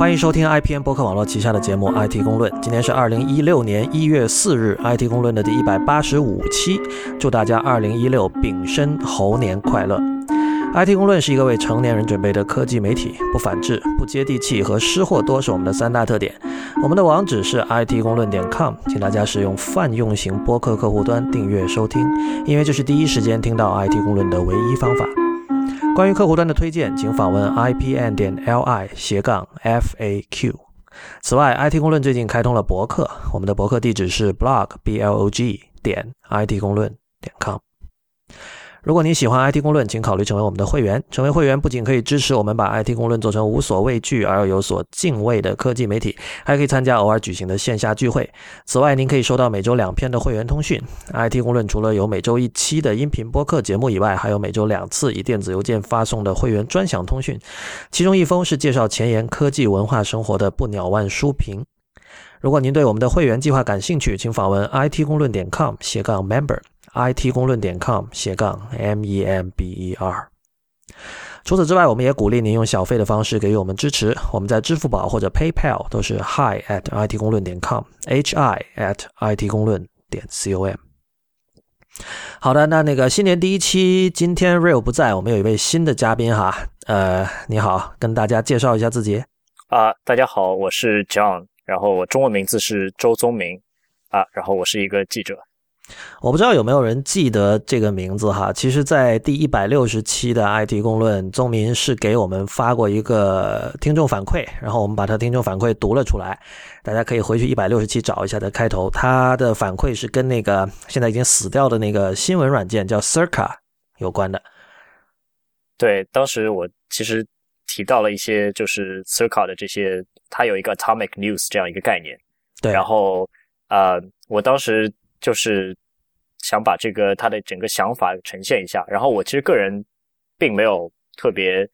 欢迎收听 IPN 播客网络旗下的节目《IT 公论》。今天是二零一六年一月四日，《IT 公论》的第一百八十五期。祝大家二零一六丙申猴年快乐！《IT 公论》是一个为成年人准备的科技媒体，不反制、不接地气和失货多是我们的三大特点。我们的网址是 IT 公论点 com，请大家使用泛用型播客客户端订阅收听，因为这是第一时间听到《IT 公论》的唯一方法。关于客户端的推荐，请访问 ipn 点 li 斜杠 faq。此外，IT 公论最近开通了博客，我们的博客地址是 blog b l o g 点 it 公论点 com。如果您喜欢 IT 公论，请考虑成为我们的会员。成为会员不仅可以支持我们把 IT 公论做成无所畏惧而又有所敬畏的科技媒体，还可以参加偶尔举行的线下聚会。此外，您可以收到每周两篇的会员通讯。IT 公论除了有每周一期的音频播客节目以外，还有每周两次以电子邮件发送的会员专享通讯，其中一封是介绍前沿科技文化生活的不鸟万书评。如果您对我们的会员计划感兴趣，请访问 IT 公论点 com 斜杠 member。It 公论点 com 斜杠 m e m b e r。除此之外，我们也鼓励您用小费的方式给予我们支持。我们在支付宝或者 PayPal 都是 hi at it 公论点 com，h i at it 公论点 c o m。好的，那那个新年第一期，今天 Real 不在，我们有一位新的嘉宾哈。呃，你好，跟大家介绍一下自己。啊，大家好，我是 John，然后我中文名字是周宗明啊，然后我是一个记者。我不知道有没有人记得这个名字哈。其实，在第一百六十期的 IT 公论，宗民是给我们发过一个听众反馈，然后我们把他听众反馈读了出来。大家可以回去一百六十期找一下的开头，他的反馈是跟那个现在已经死掉的那个新闻软件叫 Circa 有关的。对，当时我其实提到了一些，就是 Circa 的这些，它有一个 Atomic News 这样一个概念。对，然后呃，我当时就是。想把这个他的整个想法呈现一下，然后我其实个人并没有特别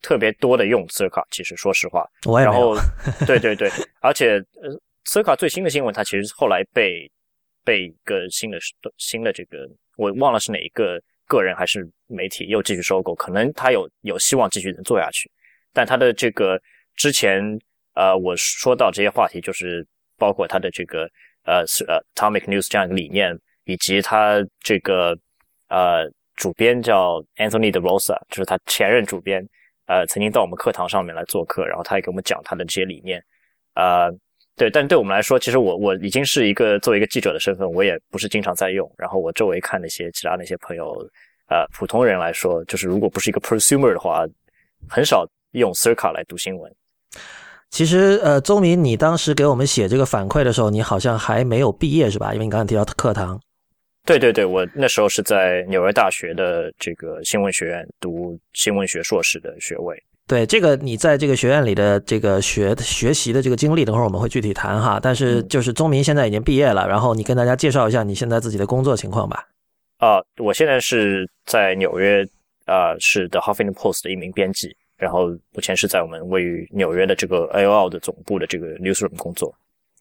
特别多的用 Circle，，其实说实话，我也然后对对对，而且呃，斯卡最新的新闻，它其实后来被被一个新的新的这个我忘了是哪一个个人还是媒体又继续收购，可能他有有希望继续能做下去，但他的这个之前呃我说到这些话题，就是包括他的这个呃呃，Tomic News 这样一个理念。以及他这个呃主编叫 Anthony De Rosa，就是他前任主编，呃曾经到我们课堂上面来做客，然后他也给我们讲他的这些理念，呃对，但对我们来说，其实我我已经是一个作为一个记者的身份，我也不是经常在用。然后我周围看那些其他那些朋友，呃普通人来说，就是如果不是一个 prosumer 的话，很少用 Circa 来读新闻。其实呃，周明，你当时给我们写这个反馈的时候，你好像还没有毕业是吧？因为你刚刚提到课堂。对对对，我那时候是在纽约大学的这个新闻学院读新闻学硕士的学位。对这个，你在这个学院里的这个学学习的这个经历，等会儿我们会具体谈哈。但是就是宗明现在已经毕业了，然后你跟大家介绍一下你现在自己的工作情况吧。啊，我现在是在纽约啊，是 The Huffington Post 的一名编辑，然后目前是在我们位于纽约的这个 AOL 的总部的这个 newsroom 工作。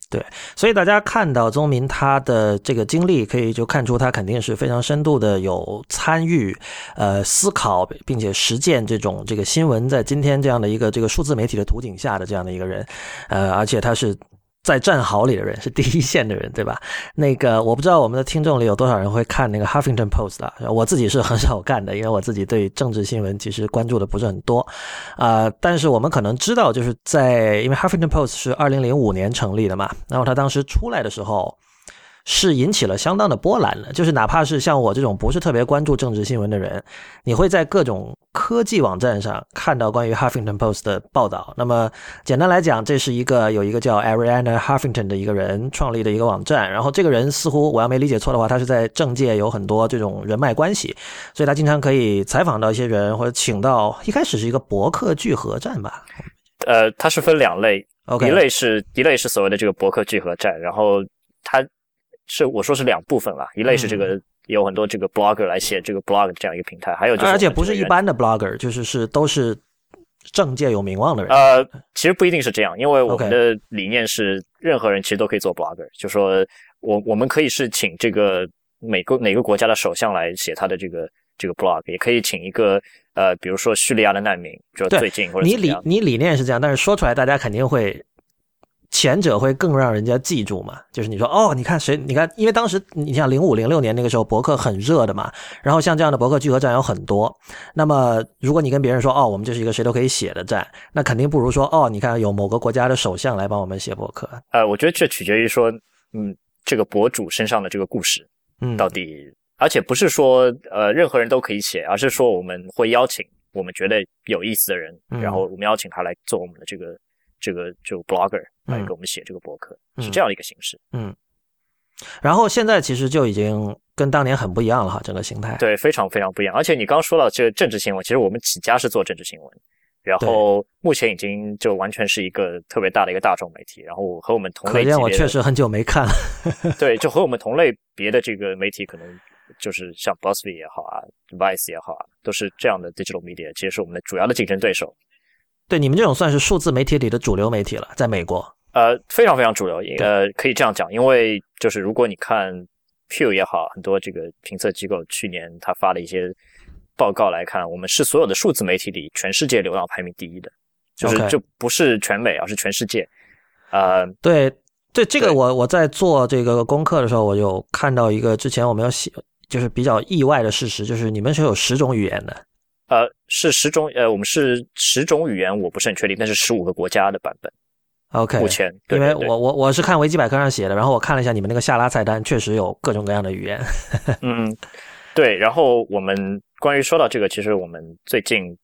对，所以大家看到宗民他的这个经历，可以就看出他肯定是非常深度的有参与，呃，思考并且实践这种这个新闻在今天这样的一个这个数字媒体的图景下的这样的一个人，呃，而且他是。在战壕里的人是第一线的人，对吧？那个我不知道我们的听众里有多少人会看那个《Huffington Post》的，我自己是很少干的，因为我自己对政治新闻其实关注的不是很多啊。但是我们可能知道，就是在因为《Huffington Post》是二零零五年成立的嘛，然后他当时出来的时候。是引起了相当的波澜的，就是哪怕是像我这种不是特别关注政治新闻的人，你会在各种科技网站上看到关于 Huffington Post 的报道。那么简单来讲，这是一个有一个叫 Ariana Huffington 的一个人创立的一个网站。然后这个人似乎我要没理解错的话，他是在政界有很多这种人脉关系，所以他经常可以采访到一些人，或者请到。一开始是一个博客聚合站吧？呃，它是分两类，一类是一类是所谓的这个博客聚合站，然后它。是我说是两部分了，一类是这个有很多这个 blogger 来写这个 blog 这样一个平台，还有就是而且不是一般的 blogger，就是是都是政界有名望的人。呃，其实不一定是这样，因为我们的理念是任何人其实都可以做 blogger，就说我我们可以是请这个每个哪个国家的首相来写他的这个这个 blog，也可以请一个呃，比如说叙利亚的难民，就最近或者你理你理念是这样，但是说出来大家肯定会。前者会更让人家记住嘛？就是你说哦，你看谁？你看，因为当时你像零五零六年那个时候，博客很热的嘛。然后像这样的博客聚合站有很多。那么如果你跟别人说哦，我们这是一个谁都可以写的站，那肯定不如说哦，你看有某个国家的首相来帮我们写博客。呃，我觉得这取决于说，嗯，这个博主身上的这个故事，嗯，到底，而且不是说呃任何人都可以写，而是说我们会邀请我们觉得有意思的人，然后我们邀请他来做我们的这个。这个就 blogger 来给我们写这个博客，是这样的一个形式。嗯，然后现在其实就已经跟当年很不一样了哈，整个形态。对，非常非常不一样。而且你刚刚说到这个政治新闻，其实我们起家是做政治新闻，然后目前已经就完全是一个特别大的一个大众媒体。然后和我们同类，可见我确实很久没看了。对，就和我们同类别的这个媒体，可能就是像 BuzzFeed 也好啊，Vice 也好啊，都是这样的 digital media，其实是我们的主要的竞争对手。对你们这种算是数字媒体里的主流媒体了，在美国，呃，非常非常主流，呃，可以这样讲，因为就是如果你看 Pew 也好，很多这个评测机构去年他发的一些报告来看，我们是所有的数字媒体里全世界流量排名第一的，就是就不是全美，而是全世界。呃，对对，这个我我在做这个功课的时候，我有看到一个之前我没有写，就是比较意外的事实，就是你们是有十种语言的。呃，是十种，呃，我们是十种语言，我不是很确定，但是十五个国家的版本。OK，目前，因为我我我是看维基百科上写的，然后我看了一下你们那个下拉菜单，确实有各种各样的语言。嗯，对。然后我们关于说到这个，其实我们最近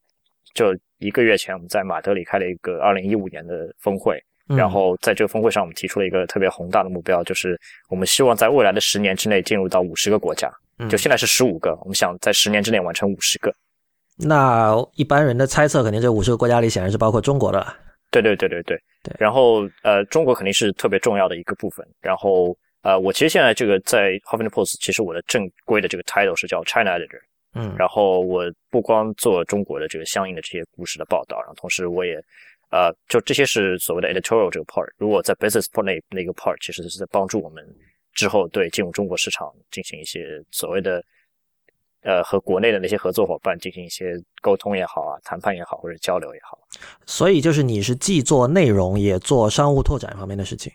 就一个月前，我们在马德里开了一个二零一五年的峰会，然后在这个峰会上，我们提出了一个特别宏大的目标，就是我们希望在未来的十年之内进入到五十个国家。就现在是十五个，我们想在十年之内完成五十个。那一般人的猜测，肯定这五十个国家里显然是包括中国的。对对对对对对。然后呃，中国肯定是特别重要的一个部分。然后呃，我其实现在这个在 Huffington Post，其实我的正规的这个 title 是叫 China Editor。嗯。然后我不光做中国的这个相应的这些故事的报道，然后同时我也呃，就这些是所谓的 editorial 这个 part。如果在 business part 那那个 part，其实是在帮助我们之后对进入中国市场进行一些所谓的。呃，和国内的那些合作伙伴进行一些沟通也好啊，谈判也好，或者交流也好。所以就是你是既做内容也做商务拓展方面的事情。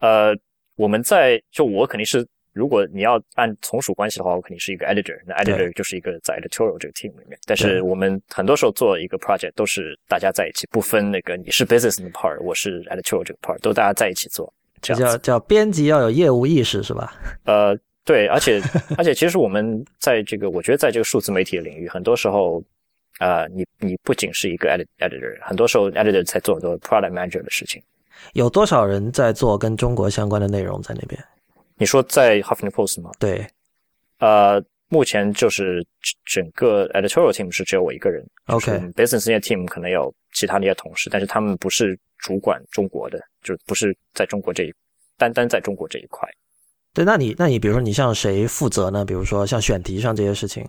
呃，我们在就我肯定是，如果你要按从属关系的话，我肯定是一个 editor，那 editor 就是一个在 editorial 这个 team 里面。但是我们很多时候做一个 project 都是大家在一起，不分那个你是 business 的 part，我是 editorial 这个 part，都大家在一起做。这叫叫编辑要有业务意识是吧？呃。对，而且而且，其实我们在这个，我觉得在这个数字媒体的领域，很多时候，呃，你你不仅是一个 editor，很多时候 editor 在做很多 product manager 的事情。有多少人在做跟中国相关的内容在那边？你说在 Huffington Post 吗？对，呃，目前就是整个 editorial team 是只有我一个人。OK，business team 可能有其他那些同事，但是他们不是主管中国的，就不是在中国这一单单在中国这一块。对，那你那你比如说你向谁负责呢？比如说像选题上这些事情，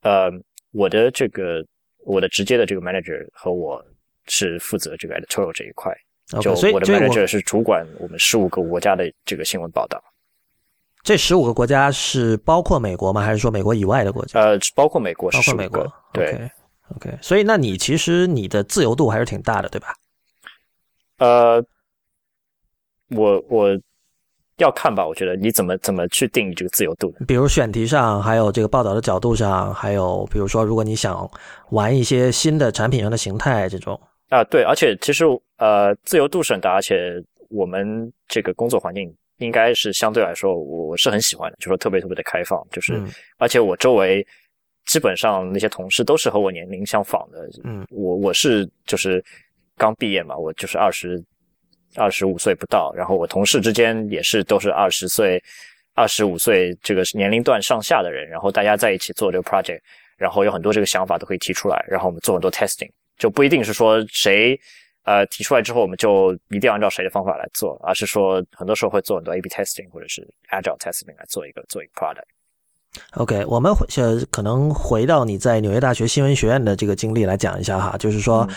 呃，我的这个我的直接的这个 manager 和我是负责这个 editorial 这一块，就我的 manager 是主管我们十五个国家的这个新闻报道。这十五个国家是包括美国吗？还是说美国以外的国家？呃，包括美国，包括美国。对，OK，所以那你其实你的自由度还是挺大的，对吧？呃，我我。要看吧，我觉得你怎么怎么去定义这个自由度比如选题上，还有这个报道的角度上，还有比如说，如果你想玩一些新的产品上的形态，这种。啊，对，而且其实呃，自由度是很大，而且我们这个工作环境应该是相对来说，我是很喜欢的，就说特别特别的开放，就是而且我周围基本上那些同事都是和我年龄相仿的，嗯，我我是就是刚毕业嘛，我就是二十。二十五岁不到，然后我同事之间也是都是二十岁、二十五岁这个年龄段上下的人，然后大家在一起做这个 project，然后有很多这个想法都可以提出来，然后我们做很多 testing，就不一定是说谁呃提出来之后我们就一定要按照谁的方法来做，而是说很多时候会做很多 A/B testing 或者是 agile testing 来做一个做一个 product。OK，我们呃可能回到你在纽约大学新闻学院的这个经历来讲一下哈，就是说。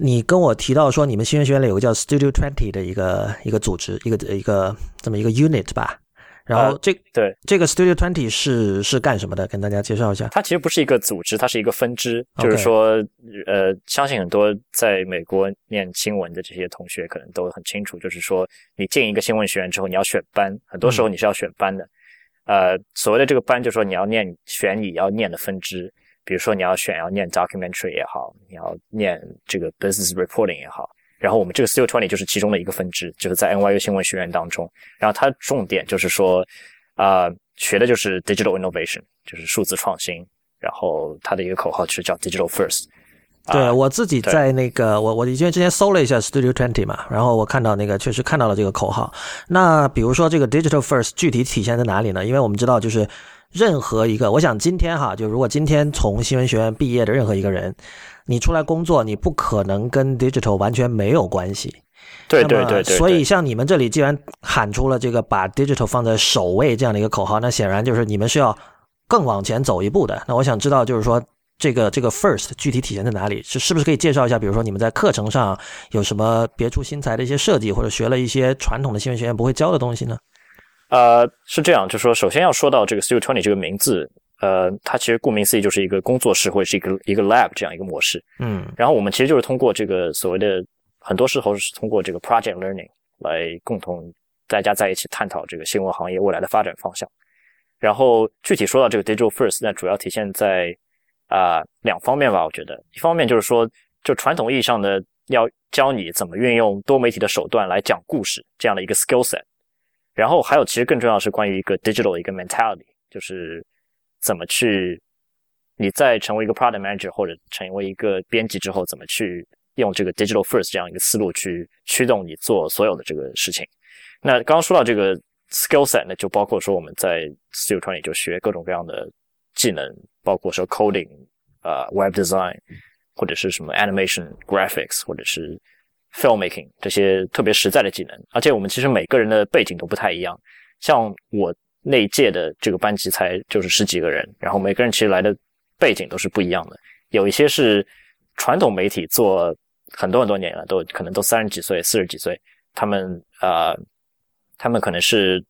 你跟我提到说，你们新闻学院里有个叫 Studio Twenty 的一个一个组织，一个一个这么一个 unit 吧。然后这对这个 Studio Twenty 是是干什么的？跟大家介绍一下。它其实不是一个组织，它是一个分支。就是说，呃，相信很多在美国念新闻的这些同学可能都很清楚，就是说，你进一个新闻学院之后，你要选班，很多时候你是要选班的。呃，所谓的这个班，就是说你要念选你要念的分支，比如说你要选要念 documentary 也好，你要念这个 business reporting 也好。然后我们这个 Studio Twenty 就是其中的一个分支，就是在 NYU 新闻学院当中。然后它重点就是说，啊、学的就是 digital innovation，就是数字创新。然后它的一个口号就是叫 digital first。对啊我自己在那个我我因为之前搜了一下 Studio Twenty 嘛，然后我看到那个确实看到了这个口号。那比如说这个 Digital First 具体体现在哪里呢？因为我们知道就是任何一个，我想今天哈，就如果今天从新闻学院毕业的任何一个人，你出来工作，你不可能跟 Digital 完全没有关系。对对对对，所以像你们这里既然喊出了这个把 digital 放在首位这样的一个口号，那显然就是你们是要更往前走一步的。那我想知道，就是说这个这个 first 具体体现在哪里？是是不是可以介绍一下？比如说你们在课程上有什么别出心裁的一些设计，或者学了一些传统的新闻学院不会教的东西呢？呃，是这样，就是说，首先要说到这个 Studio Twenty 这个名字，呃，它其实顾名思义就是一个工作室或者是一个一个 lab 这样一个模式。嗯然后我们其实就是通过这个所谓的，很多时候是通过这个 project learning 来共同大家在一起探讨这个新闻行业未来的发展方向。然后具体说到这个 digital first，那主要体现在啊、两方面吧，我觉得，一方面就是说，就传统意义上的要教你怎么运用多媒体的手段来讲故事这样的一个 skill set。然后还有，其实更重要的是关于一个 digital 一个 mentality，就是怎么去你在成为一个 product manager 或者成为一个编辑之后，怎么去用这个 digital first 这样一个思路去驱动你做所有的这个事情。那刚刚说到这个 skill set 呢，就包括说我们在 Studio 里就学各种各样的技能，包括说 coding、呃 web design，或者是什么 animation、graphics，或者是 filmmaking 这些特别实在的技能。而且我们其实每个人的背景都不太一样，像我那一届的这个班级才就是十几个人，然后每个人其实来的背景都是不一样的。有一些是传统媒体做很多很多年了，都可能都三十几岁、四十几岁，他们呃，他们可能是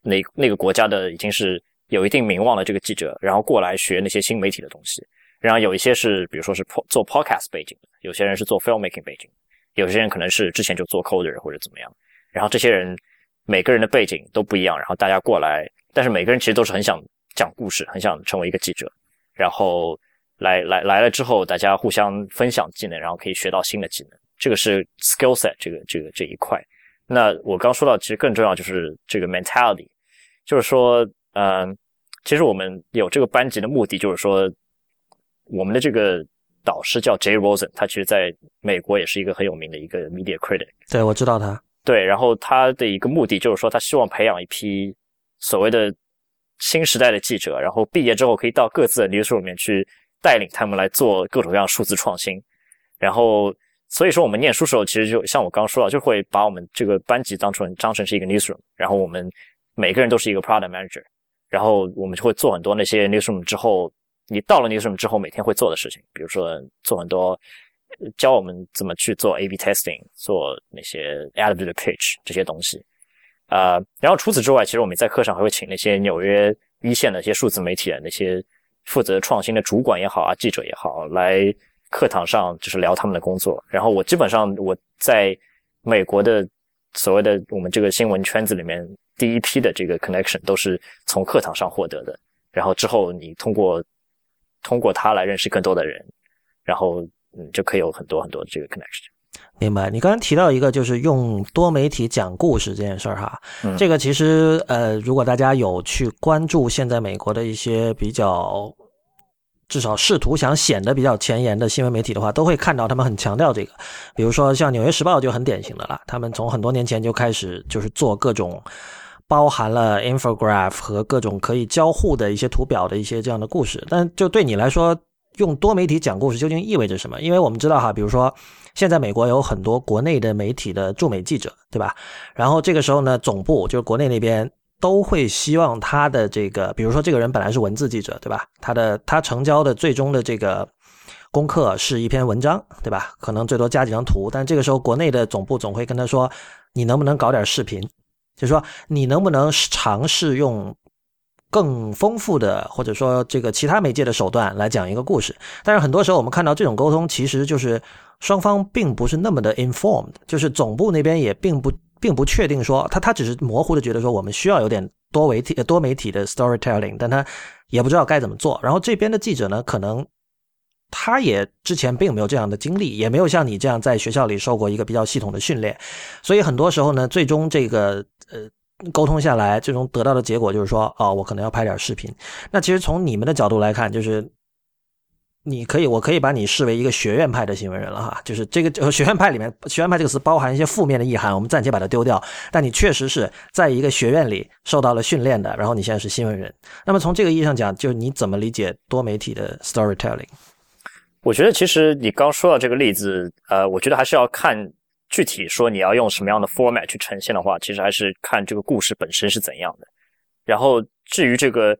那那个国家的已经是有一定名望的这个记者，然后过来学那些新媒体的东西。然后有一些是，比如说是做 podcast 背景的，有些人是做 filmmaking 背景，有些人可能是之前就做 coder 或者怎么样。然后这些人每个人的背景都不一样，然后大家过来，但是每个人其实都是很想讲故事，很想成为一个记者，然后来来来了之后，大家互相分享技能，然后可以学到新的技能。这个是 skill set 这个这个这一块。那我刚说到，其实更重要就是这个 mentality，就是说，嗯、其实我们有这个班级的目的，就是说，我们的这个导师叫 Jay Rosen，他其实在美国也是一个很有名的一个 media critic。对，我知道他。对，然后他的一个目的就是说，他希望培养一批所谓的新时代的记者，然后毕业之后可以到各自的 newsroom 里面去带领他们来做各种各样数字创新。然后，所以说我们念书时候，其实就像我刚刚说到，就会把我们这个班级当成当成是一个 newsroom，然后我们每个人都是一个 product manager，然后我们就会做很多那些 newsroom 之后，你到了 newsroom 之后每天会做的事情，比如说做很多教我们怎么去做 A/B testing，做那些 elevator pitch 这些东西。呃，然后除此之外，其实我们在课上还会请那些纽约一线的一些数字媒体的那些负责创新的主管也好啊，记者也好，来课堂上就是聊他们的工作。然后我基本上我在美国的所谓的我们这个新闻圈子里面，第一批的这个 connection 都是从课堂上获得的。然后之后你通过通过它来认识更多的人，然后嗯就可以有很多很多的这个 connection。明白，你刚刚提到一个就是用多媒体讲故事这件事儿哈，嗯这个其实呃，如果大家有去关注现在美国的一些比较，至少试图想显得比较前沿的新闻媒体的话，都会看到他们很强调这个，比如说像《纽约时报》就很典型的了，他们从很多年前就开始就是做各种。包含了 infograph 和各种可以交互的一些图表的一些这样的故事，但就对你来说，用多媒体讲故事究竟意味着什么？因为我们知道哈，比如说现在美国有很多国内的媒体的驻美记者，对吧？然后这个时候呢，总部就是国内那边都会希望他的这个，比如说这个人本来是文字记者，对吧？他的他成交的最终的这个功课是一篇文章，对吧？可能最多加几张图，但这个时候国内的总部总会跟他说，你能不能搞点视频？就是说你能不能尝试用更丰富的或者说这个其他媒介的手段来讲一个故事？但是很多时候我们看到这种沟通，其实就是双方并不是那么的 informed，就是总部那边也并不并不确定说他他只是模糊的觉得说我们需要有点多媒体多媒体的 storytelling，但他也不知道该怎么做。然后这边的记者呢，可能。他也之前并没有这样的经历，也没有像你这样在学校里受过一个比较系统的训练，所以很多时候呢，最终这个呃沟通下来，最终得到的结果就是说，哦，我可能要拍点视频。那其实从你们的角度来看，就是你可以，我可以把你视为一个学院派的新闻人了哈。就是这个学院派里面，学院派这个词包含一些负面的意涵，我们暂且把它丢掉。但你确实是在一个学院里受到了训练的，然后你现在是新闻人。那么从这个意义上讲，就是你怎么理解多媒体的 storytelling？我觉得其实你刚说到这个例子，呃，我觉得还是要看具体说你要用什么样的 format 去呈现的话，其实还是看这个故事本身是怎样的。然后至于这个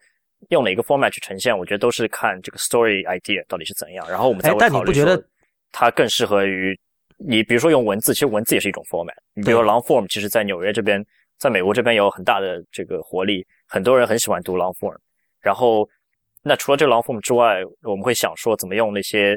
用哪个 format 去呈现，我觉得都是看这个 story idea 到底是怎样。然后我们再会考虑说它更适合于你，比如说用文字，其实文字也是一种 format。你比如 long form，其实在纽约这边，在美国这边有很大的这个活力，很多人很喜欢读 long form。然后那除了这个 long form 之外，我们会想说怎么用那些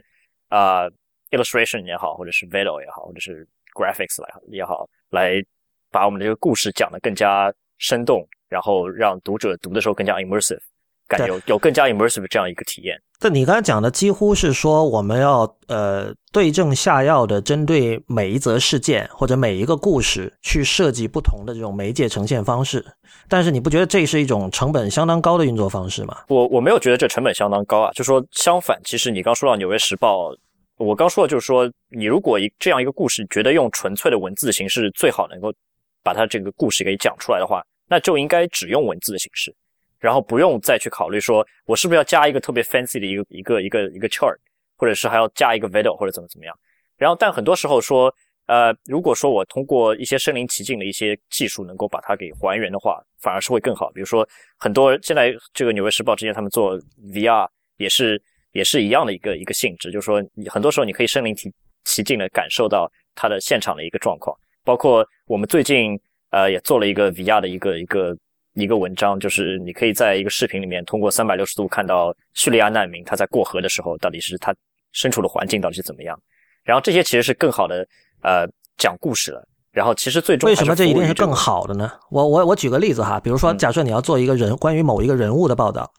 啊 illustration 也好，或者是 video 也好，或者是 graphics 来也好，来把我们这个故事讲得更加生动，然后让读者读的时候更加 immersive，感有有更加 immersive 这样一个体验。但你刚才讲的几乎是说我们要呃对症下药的，针对每一则事件或者每一个故事去设计不同的这种媒介呈现方式。但是你不觉得这是一种成本相当高的运作方式吗？我我没有觉得这成本相当高啊，就说相反，其实你刚说到《纽约时报》，我刚说的就是说，你如果一这样一个故事，觉得用纯粹的文字形式最好能够把它这个故事给讲出来的话，那就应该只用文字的形式，然后不用再去考虑说我是不是要加一个特别 fancy 的一个一个一个一个 chart，或者是还要加一个 video 或者怎么怎么样。然后但很多时候说。呃，如果说我通过一些身临其境的一些技术能够把它给还原的话，反而是会更好。比如说，很多现在这个《纽约时报》之前他们做 VR 也是也是一样的一个一个性质，就是说，你很多时候你可以身临其其境的感受到它的现场的一个状况。包括我们最近呃也做了一个 VR 的一个一个一个文章，就是你可以在一个视频里面通过三百六十度看到叙利亚难民他在过河的时候到底是他身处的环境到底是怎么样。然后这些其实是更好的。呃，讲故事了，然后其实最终为什么这一定是更好的呢？我我我举个例子哈，比如说，假设你要做一个人关于某一个人物的报道，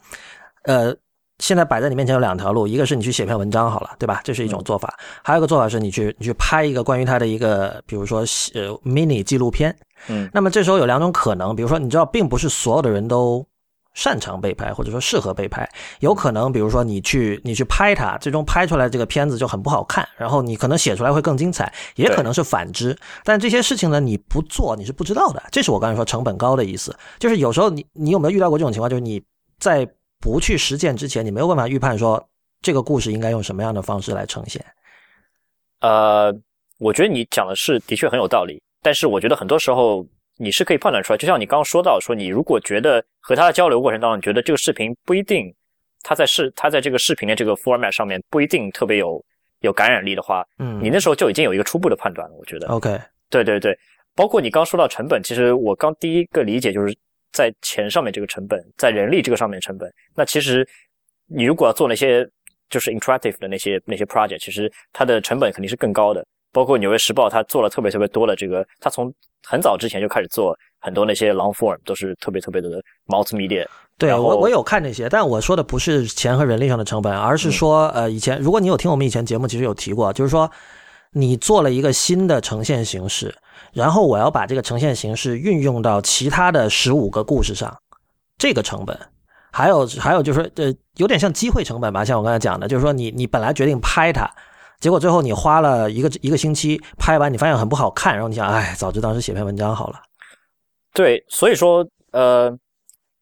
呃，现在摆在你面前有两条路，一个是你去写篇文章好了，对吧？这是一种做法，还有一个做法是你去你去拍一个关于他的一个，比如说呃 mini 纪录片，嗯，那么这时候有两种可能，比如说你知道，并不是所有的人都。擅长被拍，或者说适合被拍，有可能，比如说你去你去拍它，最终拍出来这个片子就很不好看，然后你可能写出来会更精彩，也可能是反之。但这些事情呢，你不做你是不知道的。这是我刚才说成本高的意思，就是有时候你你有没有遇到过这种情况？就是你在不去实践之前，你没有办法预判说这个故事应该用什么样的方式来呈现。呃，我觉得你讲的是的确很有道理，但是我觉得很多时候。你是可以判断出来，就像你刚刚说到，说你如果觉得和他的交流过程当中，你觉得这个视频不一定，他在视他在这个视频的这个 format 上面不一定特别有有感染力的话，嗯，你那时候就已经有一个初步的判断了。我觉得，OK，对对对，包括你刚说到成本，其实我刚第一个理解就是在钱上面这个成本，在人力这个上面成本。那其实你如果要做那些就是 interactive 的那些那些 project，其实它的成本肯定是更高的。包括《纽约时报》，他做了特别特别多的这个，他从很早之前就开始做很多那些 long form，都是特别特别的 multimedia。对我我有看这些，但我说的不是钱和人力上的成本，而是说，呃，以前如果你有听我们以前节目，其实有提过，就是说你做了一个新的呈现形式，然后我要把这个呈现形式运用到其他的十五个故事上，这个成本，还有还有就是说呃，有点像机会成本吧，像我刚才讲的，就是说你你本来决定拍它。结果最后你花了一个一个星期拍完，你发现很不好看，然后你想，哎，早知当时写篇文章好了。对，所以说，呃，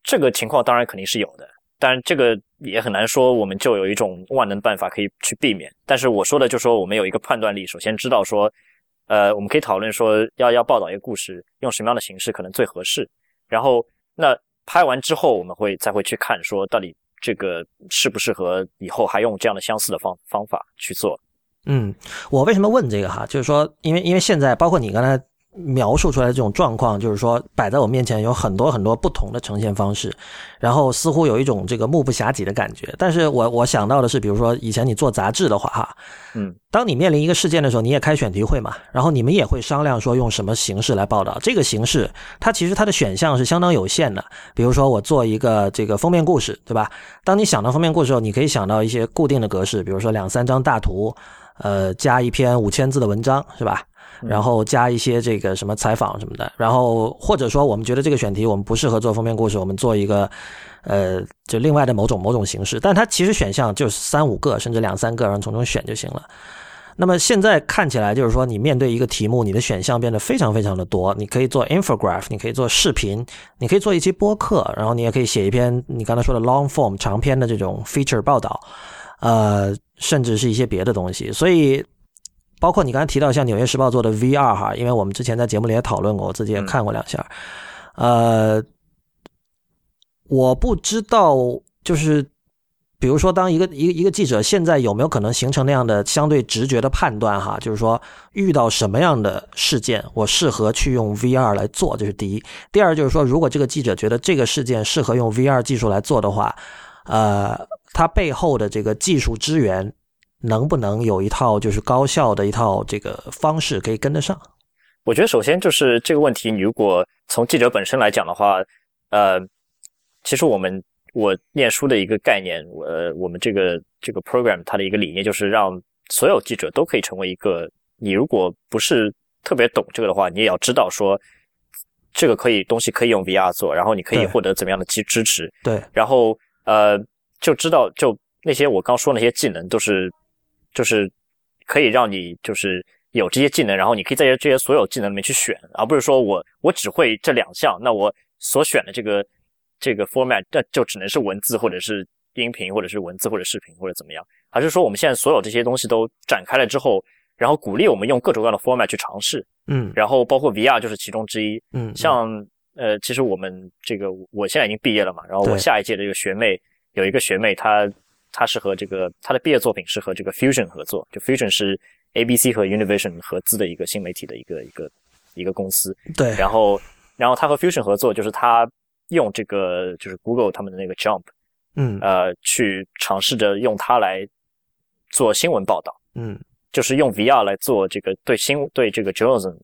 这个情况当然肯定是有的，但这个也很难说，我们就有一种万能办法可以去避免。但是我说的就说，我们有一个判断力，首先知道说，呃，我们可以讨论说，要要报道一个故事，用什么样的形式可能最合适。然后，那拍完之后，我们会再会去看说，到底这个适不适合以后还用这样的相似的方方法去做。嗯，我为什么问这个哈？就是说，因为因为现在包括你刚才描述出来的这种状况，就是说摆在我面前有很多很多不同的呈现方式，然后似乎有一种这个目不暇给的感觉。但是我我想到的是，比如说以前你做杂志的话，哈，嗯，当你面临一个事件的时候，你也开选题会嘛，然后你们也会商量说用什么形式来报道。这个形式它其实它的选项是相当有限的。比如说我做一个这个封面故事，对吧？当你想到封面故事时候，你可以想到一些固定的格式，比如说两三张大图，呃，加一篇五千字的文章，是吧？然后加一些这个什么采访什么的，然后或者说我们觉得这个选题我们不适合做封面故事，我们做一个，呃，就另外的某种某种形式，但它其实选项就是三五个甚至两三个，然后从中选就行了。那么现在看起来就是说，你面对一个题目，你的选项变得非常非常的多，你可以做 infograph，你可以做视频，你可以做一期播客，然后你也可以写一篇你刚才说的 long form 长篇的这种 feature 报道，呃，甚至是一些别的东西，所以。包括你刚才提到像《纽约时报》做的 VR 哈，因为我们之前在节目里也讨论过，我自己也看过两下。呃，我不知道，就是比如说，当一个一个一个记者现在有没有可能形成那样的相对直觉的判断哈？就是说，遇到什么样的事件，我适合去用 VR 来做，这是第一。第二就是说，如果这个记者觉得这个事件适合用 VR 技术来做的话，呃，它背后的这个技术支援。能不能有一套就是高效的一套这个方式可以跟得上？我觉得首先就是这个问题，你如果从记者本身来讲的话，呃，其实我们我念书的一个概念，我我们这个这个 program 它的一个理念就是让所有记者都可以成为一个，你如果不是特别懂这个的话，你也要知道说这个可以东西可以用 VR 做，然后你可以获得怎么样的支支持，对，然后呃就知道就那些我刚说那些技能都是。就是可以让你就是有这些技能，然后你可以在这些所有技能里面去选，而不是说我我只会这两项，那我所选的这个这个 format 那就只能是文字或者是音频或者是文字或者视频或者怎么样，而是说我们现在所有这些东西都展开了之后，然后鼓励我们用各种各样的 format 去尝试，嗯，然后包括 VR 就是其中之一，嗯，像呃其实我们这个我现在已经毕业了嘛，然后我下一届的这个学妹有一个学妹她。她是和这个她的毕业作品是和这个 Fusion 合作，就 Fusion 是 ABC 和 Univision 合资的一个新媒体的一个一个一个公司。对，然后然后她和 Fusion 合作，就是她用这个就是 Google 他们的那个 Jump，嗯，呃，去尝试着用它来做新闻报道，嗯，就是用 VR 来做这个对新对这个 journalism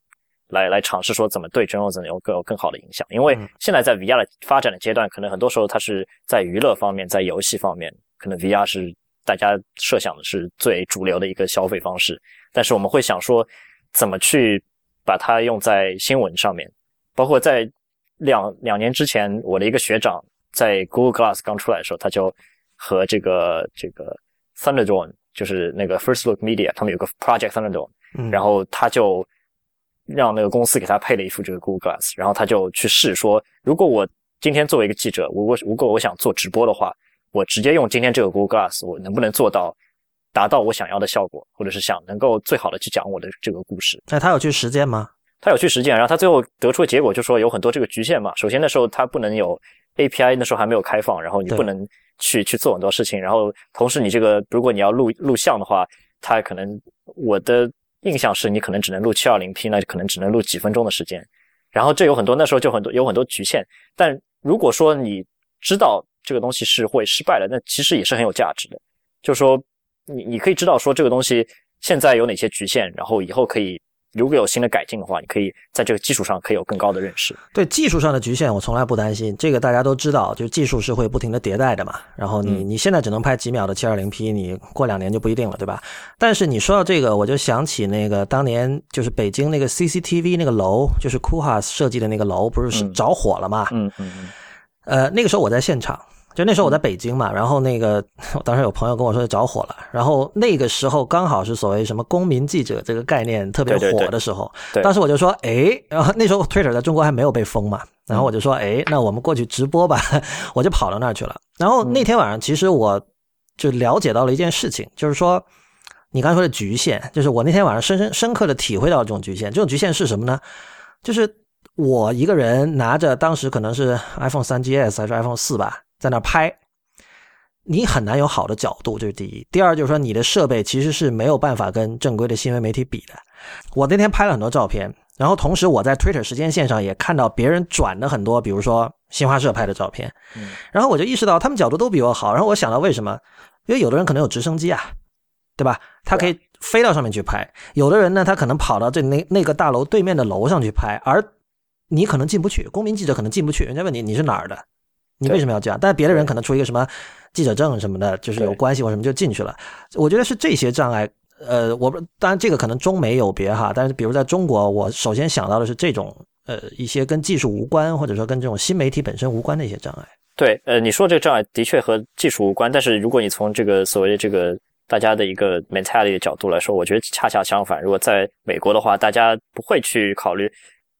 来来尝试说怎么对 journalism 有更有更好的影响。因为现在在 VR 的发展的阶段，可能很多时候它是在娱乐方面，在游戏方面。可能 VR 是大家设想的是最主流的一个消费方式，但是我们会想说，怎么去把它用在新闻上面？包括在两两年之前，我的一个学长在 Google Glass 刚出来的时候，他就和这个这个 Thunderdome，就是那个 First Look Media，他们有个 Project Thunderdome，然后他就让那个公司给他配了一副这个 Google Glass，然后他就去试说，如果我今天作为一个记者，如果如果我想做直播的话。我直接用今天这个 Google Glass，我能不能做到达到我想要的效果，或者是想能够最好的去讲我的这个故事？那他有去实践吗？他有去实践，然后他最后得出的结果就说有很多这个局限嘛。首先那时候他不能有 API，那时候还没有开放，然后你不能去去做很多事情。然后同时你这个如果你要录录像的话，它可能我的印象是你可能只能录 720P，那可能只能录几分钟的时间。然后这有很多那时候就很多有很多局限。但如果说你知道。这个东西是会失败的，那其实也是很有价值的。就是说，你你可以知道说这个东西现在有哪些局限，然后以后可以如果有新的改进的话，你可以在这个基础上可以有更高的认识。对技术上的局限，我从来不担心。这个大家都知道，就是技术是会不停的迭代的嘛。然后你你现在只能拍几秒的七二零 P，你过两年就不一定了，对吧？但是你说到这个，我就想起那个当年就是北京那个 CCTV 那个楼，就是 k u h a s 设计的那个楼，不是着火了吗？嗯嗯嗯。呃，那个时候我在现场。就那时候我在北京嘛，然后那个我 当时有朋友跟我说着火了，然后那个时候刚好是所谓什么公民记者这个概念特别火的时候，当时我就说，哎，然后那时候 Twitter 在中国还没有被封嘛，然后我就说，哎，那我们过去直播吧，我就跑到那儿去了。然后那天晚上其实我就了解到了一件事情，就是说你刚才说的局限，就是我那天晚上深深深刻的体会到这种局限，这种局限是什么呢？就是我一个人拿着当时可能是 iPhone 三 GS 还是 iPhone 四吧。在那拍，你很难有好的角度，这是第一。第二就是说，你的设备其实是没有办法跟正规的新闻媒体比的。我那天拍了很多照片，然后同时我在 Twitter 时间线上也看到别人转的很多，比如说新华社拍的照片，嗯然后我就意识到他们角度都比我好，然后我想到为什么？因为有的人可能有直升机啊，对吧？他可以飞到上面去拍，有的人呢，他可能跑到这那那个大楼对面的楼上去拍，而你可能进不去，公民记者可能进不去，人家问你你是哪儿的，你为什么要这样？但是别的人可能出一个什么记者证什么的，就是有关系或什么就进去了。我觉得是这些障碍。呃，我不当然这个可能中美有别哈，但是比如在中国，我首先想到的是这种呃一些跟技术无关，或者说跟这种新媒体本身无关的一些障碍。对，呃，你说这个障碍的确和技术无关，但是如果你从这个所谓的这个大家的一个 mentality 的角度来说，我觉得恰恰相反。如果在美国的话，大家不会去考虑，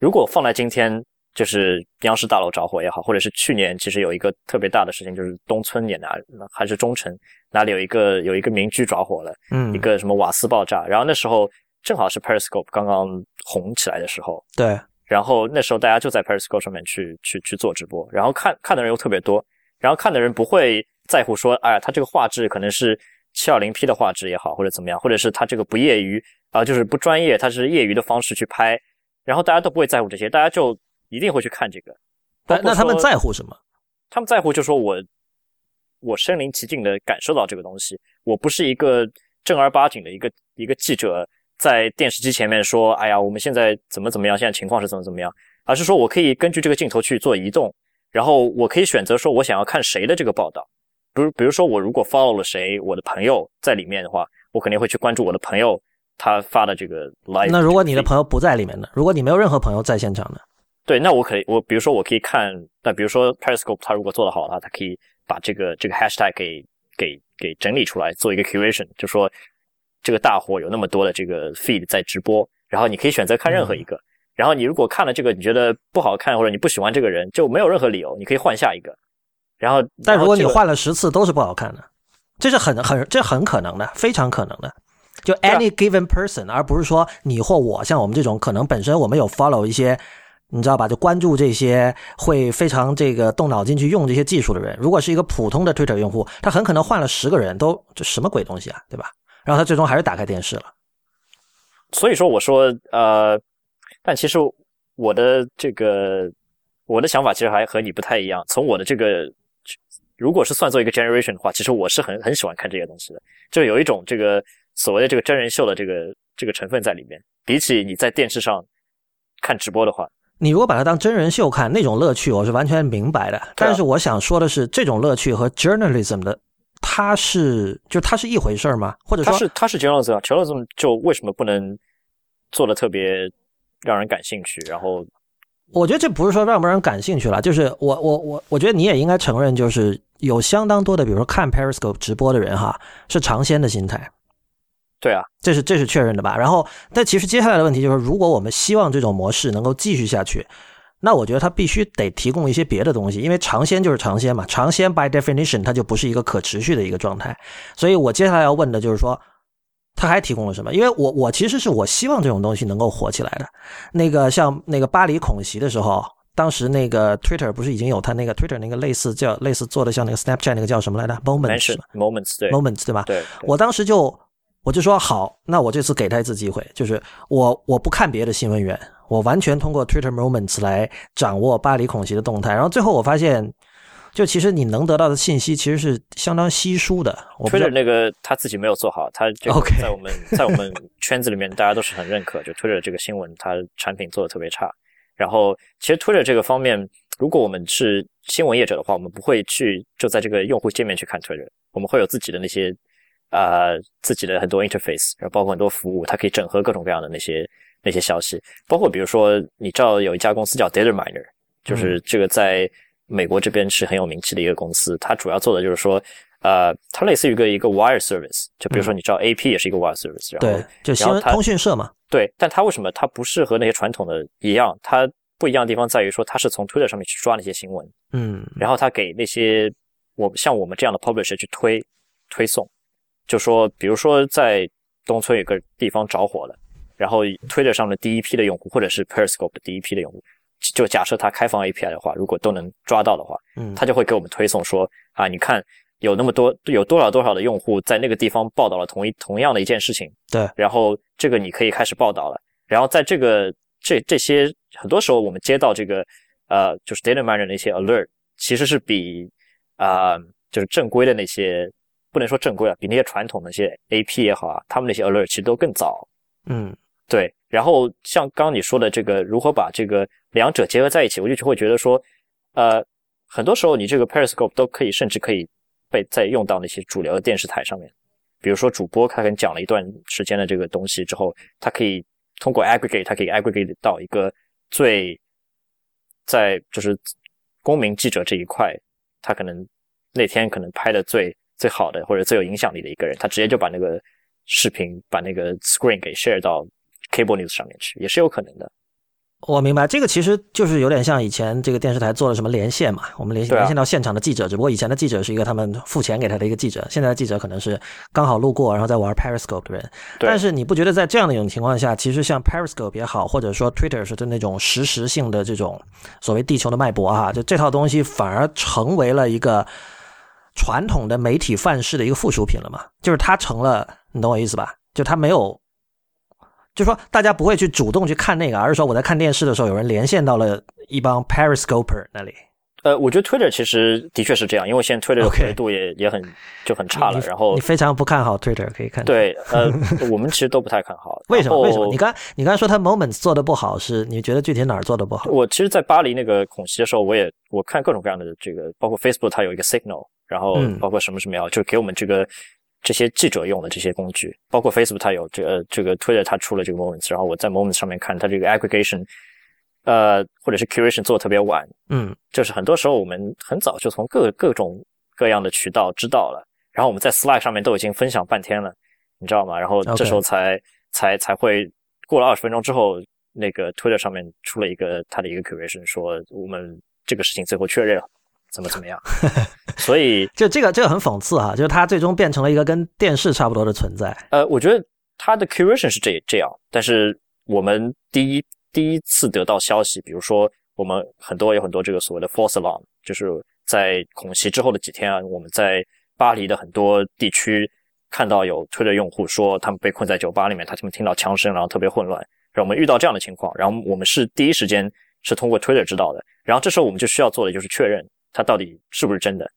如果放在今天，就是央视大楼着火也好，或者是去年其实有一个特别大的事情，就是东村也哪还是中城哪里有一个有一个民居着火了，嗯。一，个什么瓦斯爆炸，然后那时候正好是 Periscope 刚刚红起来的时候，对，然后那时候大家就在 Periscope 上面去去去做直播，然后看看的人又特别多，然后看的人不会在乎说，哎呀，他这个画质可能是 720P 的画质也好，或者怎么样，或者是他这个不业余啊、就是不专业，他是业余的方式去拍，然后大家都不会在乎这些，大家就一定会去看这个。但那他们在乎什么？他们在乎就说我我身临其境的感受到这个东西，我不是一个正儿八经的一个一个记者在电视机前面说，哎呀，我们现在怎么怎么样，现在情况是怎么怎么样，而是说我可以根据这个镜头去做移动，然后我可以选择说我想要看谁的这个报道，比如比如说我如果 follow 了谁，我的朋友在里面的话，我肯定会去关注我的朋友他发的这个 live。那如果你的朋友不在里面呢？如果你没有任何朋友在现场呢？对，那我可以，我比如说我可以看，那比如说 Periscope 它如果做得好的话，它可以把这个这个 hashtag 给给给整理出来，做一个 curation，就说这个大火有那么多的这个 feed 在直播，然后你可以选择看任何一个，然后你如果看了这个你觉得不好看或者你不喜欢这个人，就没有任何理由，你可以换下一个。然后，但如果你换了十次都是不好看的，这是很很这很可能的，非常可能的。就啊 any given person，、而不是说你或我，像我们这种可能本身我们有 follow 一些，你知道吧？就关注这些会非常这个动脑筋去用这些技术的人。如果是一个普通的 Twitter 用户，他很可能换了十个人都这什么鬼东西啊，对吧？然后他最终还是打开电视了。所以说我说呃，但其实我的这个我的想法其实还和你不太一样。从我的这个，如果是算作一个 generation 的话，其实我是很很喜欢看这些东西的，就有一种这个所谓的这个真人秀的这个这个成分在里面。比起你在电视上看直播的话，你如果把它当真人秀看，那种乐趣我是完全明白的。但是我想说的是，这种乐趣和 journalism 的，它是就它是一回事儿吗？或者说它是它是 journalism，journalism journalism 就为什么不能做的特别让人感兴趣？然后我觉得这不是说让不让人感兴趣了，就是我我我我觉得你也应该承认，就是有相当多的，比如说看 Periscope 直播的人哈，是尝鲜的心态，对啊，这是这是确认的吧？然后，但其实接下来的问题就是，如果我们希望这种模式能够继续下去，那我觉得它必须得提供一些别的东西，因为尝鲜就是尝鲜嘛，尝鲜 by definition 它就不是一个可持续的一个状态。所以我接下来要问的就是说，它还提供了什么？因为我我其实是我希望这种东西能够火起来的。那个像那个巴黎恐袭的时候，当时那个 Twitter 不是已经有它那个 Twitter 那个类似叫类似做的像那个 Snapchat 那个叫什么来着 Moments mention 嘛 moments 对 Moments 对吧？对，对我当时就我就说好，那我这次给他一次机会，就是我我不看别的新闻源，我完全通过 Twitter Moments 来掌握巴黎恐袭的动态。然后最后我发现，就其实你能得到的信息其实是相当稀疏的。Twitter 那个他自己没有做好，他这个 OK 在我们在我们圈子里面大家都是很认可，就 Twitter 这个新闻，它产品做的特别差。然后其实 Twitter 这个方面，如果我们是新闻业者的话，我们不会去就在这个用户界面去看 Twitter，我们会有自己的那些呃自己的很多 interface，然后包括很多服务，它可以整合各种各样的那些那些消息，包括比如说你知道有一家公司叫 Dataminer，就是这个在美国这边是很有名气的一个公司，它主要做的就是说。呃，它类似于一个一个 wire service，就比如说你知道 AP 也是一个 wire service，、然后对，就新闻通讯社嘛，对，但它为什么它不是和那些传统的一样？它不一样的地方在于说，它是从 Twitter 上面去抓那些新闻，嗯，然后它给那些我像我们这样的 publisher 去推推送，就说比如说在东村有个地方着火了，然后 Twitter 上的第一批的用户，或者是 Periscope 的第一批的用户，就假设它开放 API 的话，如果都能抓到的话，嗯，它就会给我们推送说啊，你看有那么多有多少多少的用户在那个地方报道了同一同样的一件事情，对，然后这个你可以开始报道了，然后在这个这这些很多时候我们接到这个呃，就是 data miner 的一些 alert，其实是比啊，就是正规的那些不能说正规啊，比那些传统的那些 AP 也好啊，他们那些 alert 其实都更早。嗯，对。然后像刚刚你说的这个，如何把这个两者结合在一起，我就会觉得说，呃，很多时候你这个 Periscope 都可以，甚至可以被再用到那些主流的电视台上面。比如说主播他可能讲了一段时间的这个东西之后，他可以通过 aggregate，他可以 aggregate 到一个最在就是公民记者这一块，他可能那天可能拍的最最好的或者最有影响力的一个人，他直接就把那个视频把那个 screen 给 share 到 cable news 上面去，也是有可能的。我明白，这个其实就是有点像以前这个电视台做了什么连线嘛，我们连线连线到现场的记者，只不过以前的记者是一个他们付钱给他的一个记者，现在的记者可能是刚好路过然后在玩 Periscope 的人。但是你不觉得在这样的一种情况下，其实像 Periscope 也好，或者说 Twitter 是的那种实时性的这种所谓地球的脉搏哈，就这套东西反而成为了一个传统的媒体范式的一个附属品了嘛？就是它成了，你懂我意思吧？就它没有。就说大家不会去主动去看那个，而是说我在看电视的时候，有人连线到了一帮 Periscoper 那里。呃，我觉得 Twitter 其实的确是这样，因为现在 Twitter 的活跃度也也很就很差了。然后你非常不看好 Twitter，可以看对，呃，我们其实都不太看好。为什么？为什么？你刚你刚才说他 Moments 做的不好，是你觉得具体哪儿做的不好？我其实，在巴黎那个恐袭的时候，我也我看各种各样的这个，包括 Facebook 它有一个 Signal，然后包括什么什么样，就是给我们这个。这些记者用的这些工具，包括 Facebook，它有这个这个 Twitter，它出了这个 Moments，然后我在 Moments 上面看它这个 aggregation，呃，或者是 curation 做的特别晚，嗯，就是很多时候我们很早就从各各种各样的渠道知道了，然后我们在 Slack 上面都已经分享半天了，你知道吗？然后这时候才才才会过了二十分钟之后，那个 Twitter 上面出了一个他的一个 curation，说我们这个事情最后确认了。怎么怎么样？所以就这个这个很讽刺哈，就是它最终变成了一个跟电视差不多的存在。呃，我觉得它的 curation 是这这样，但是我们第一第一次得到消息，比如说我们很多有很多这个所谓的 false alarm，就是在恐袭之后的几天啊，我们在巴黎的很多地区看到有推特用户说他们被困在酒吧里面，他们听到枪声，然后特别混乱。让我们遇到这样的情况，然后我们是第一时间是通过 Twitter 知道的，然后这时候我们就需要做的就是确认。它到底是不是真的？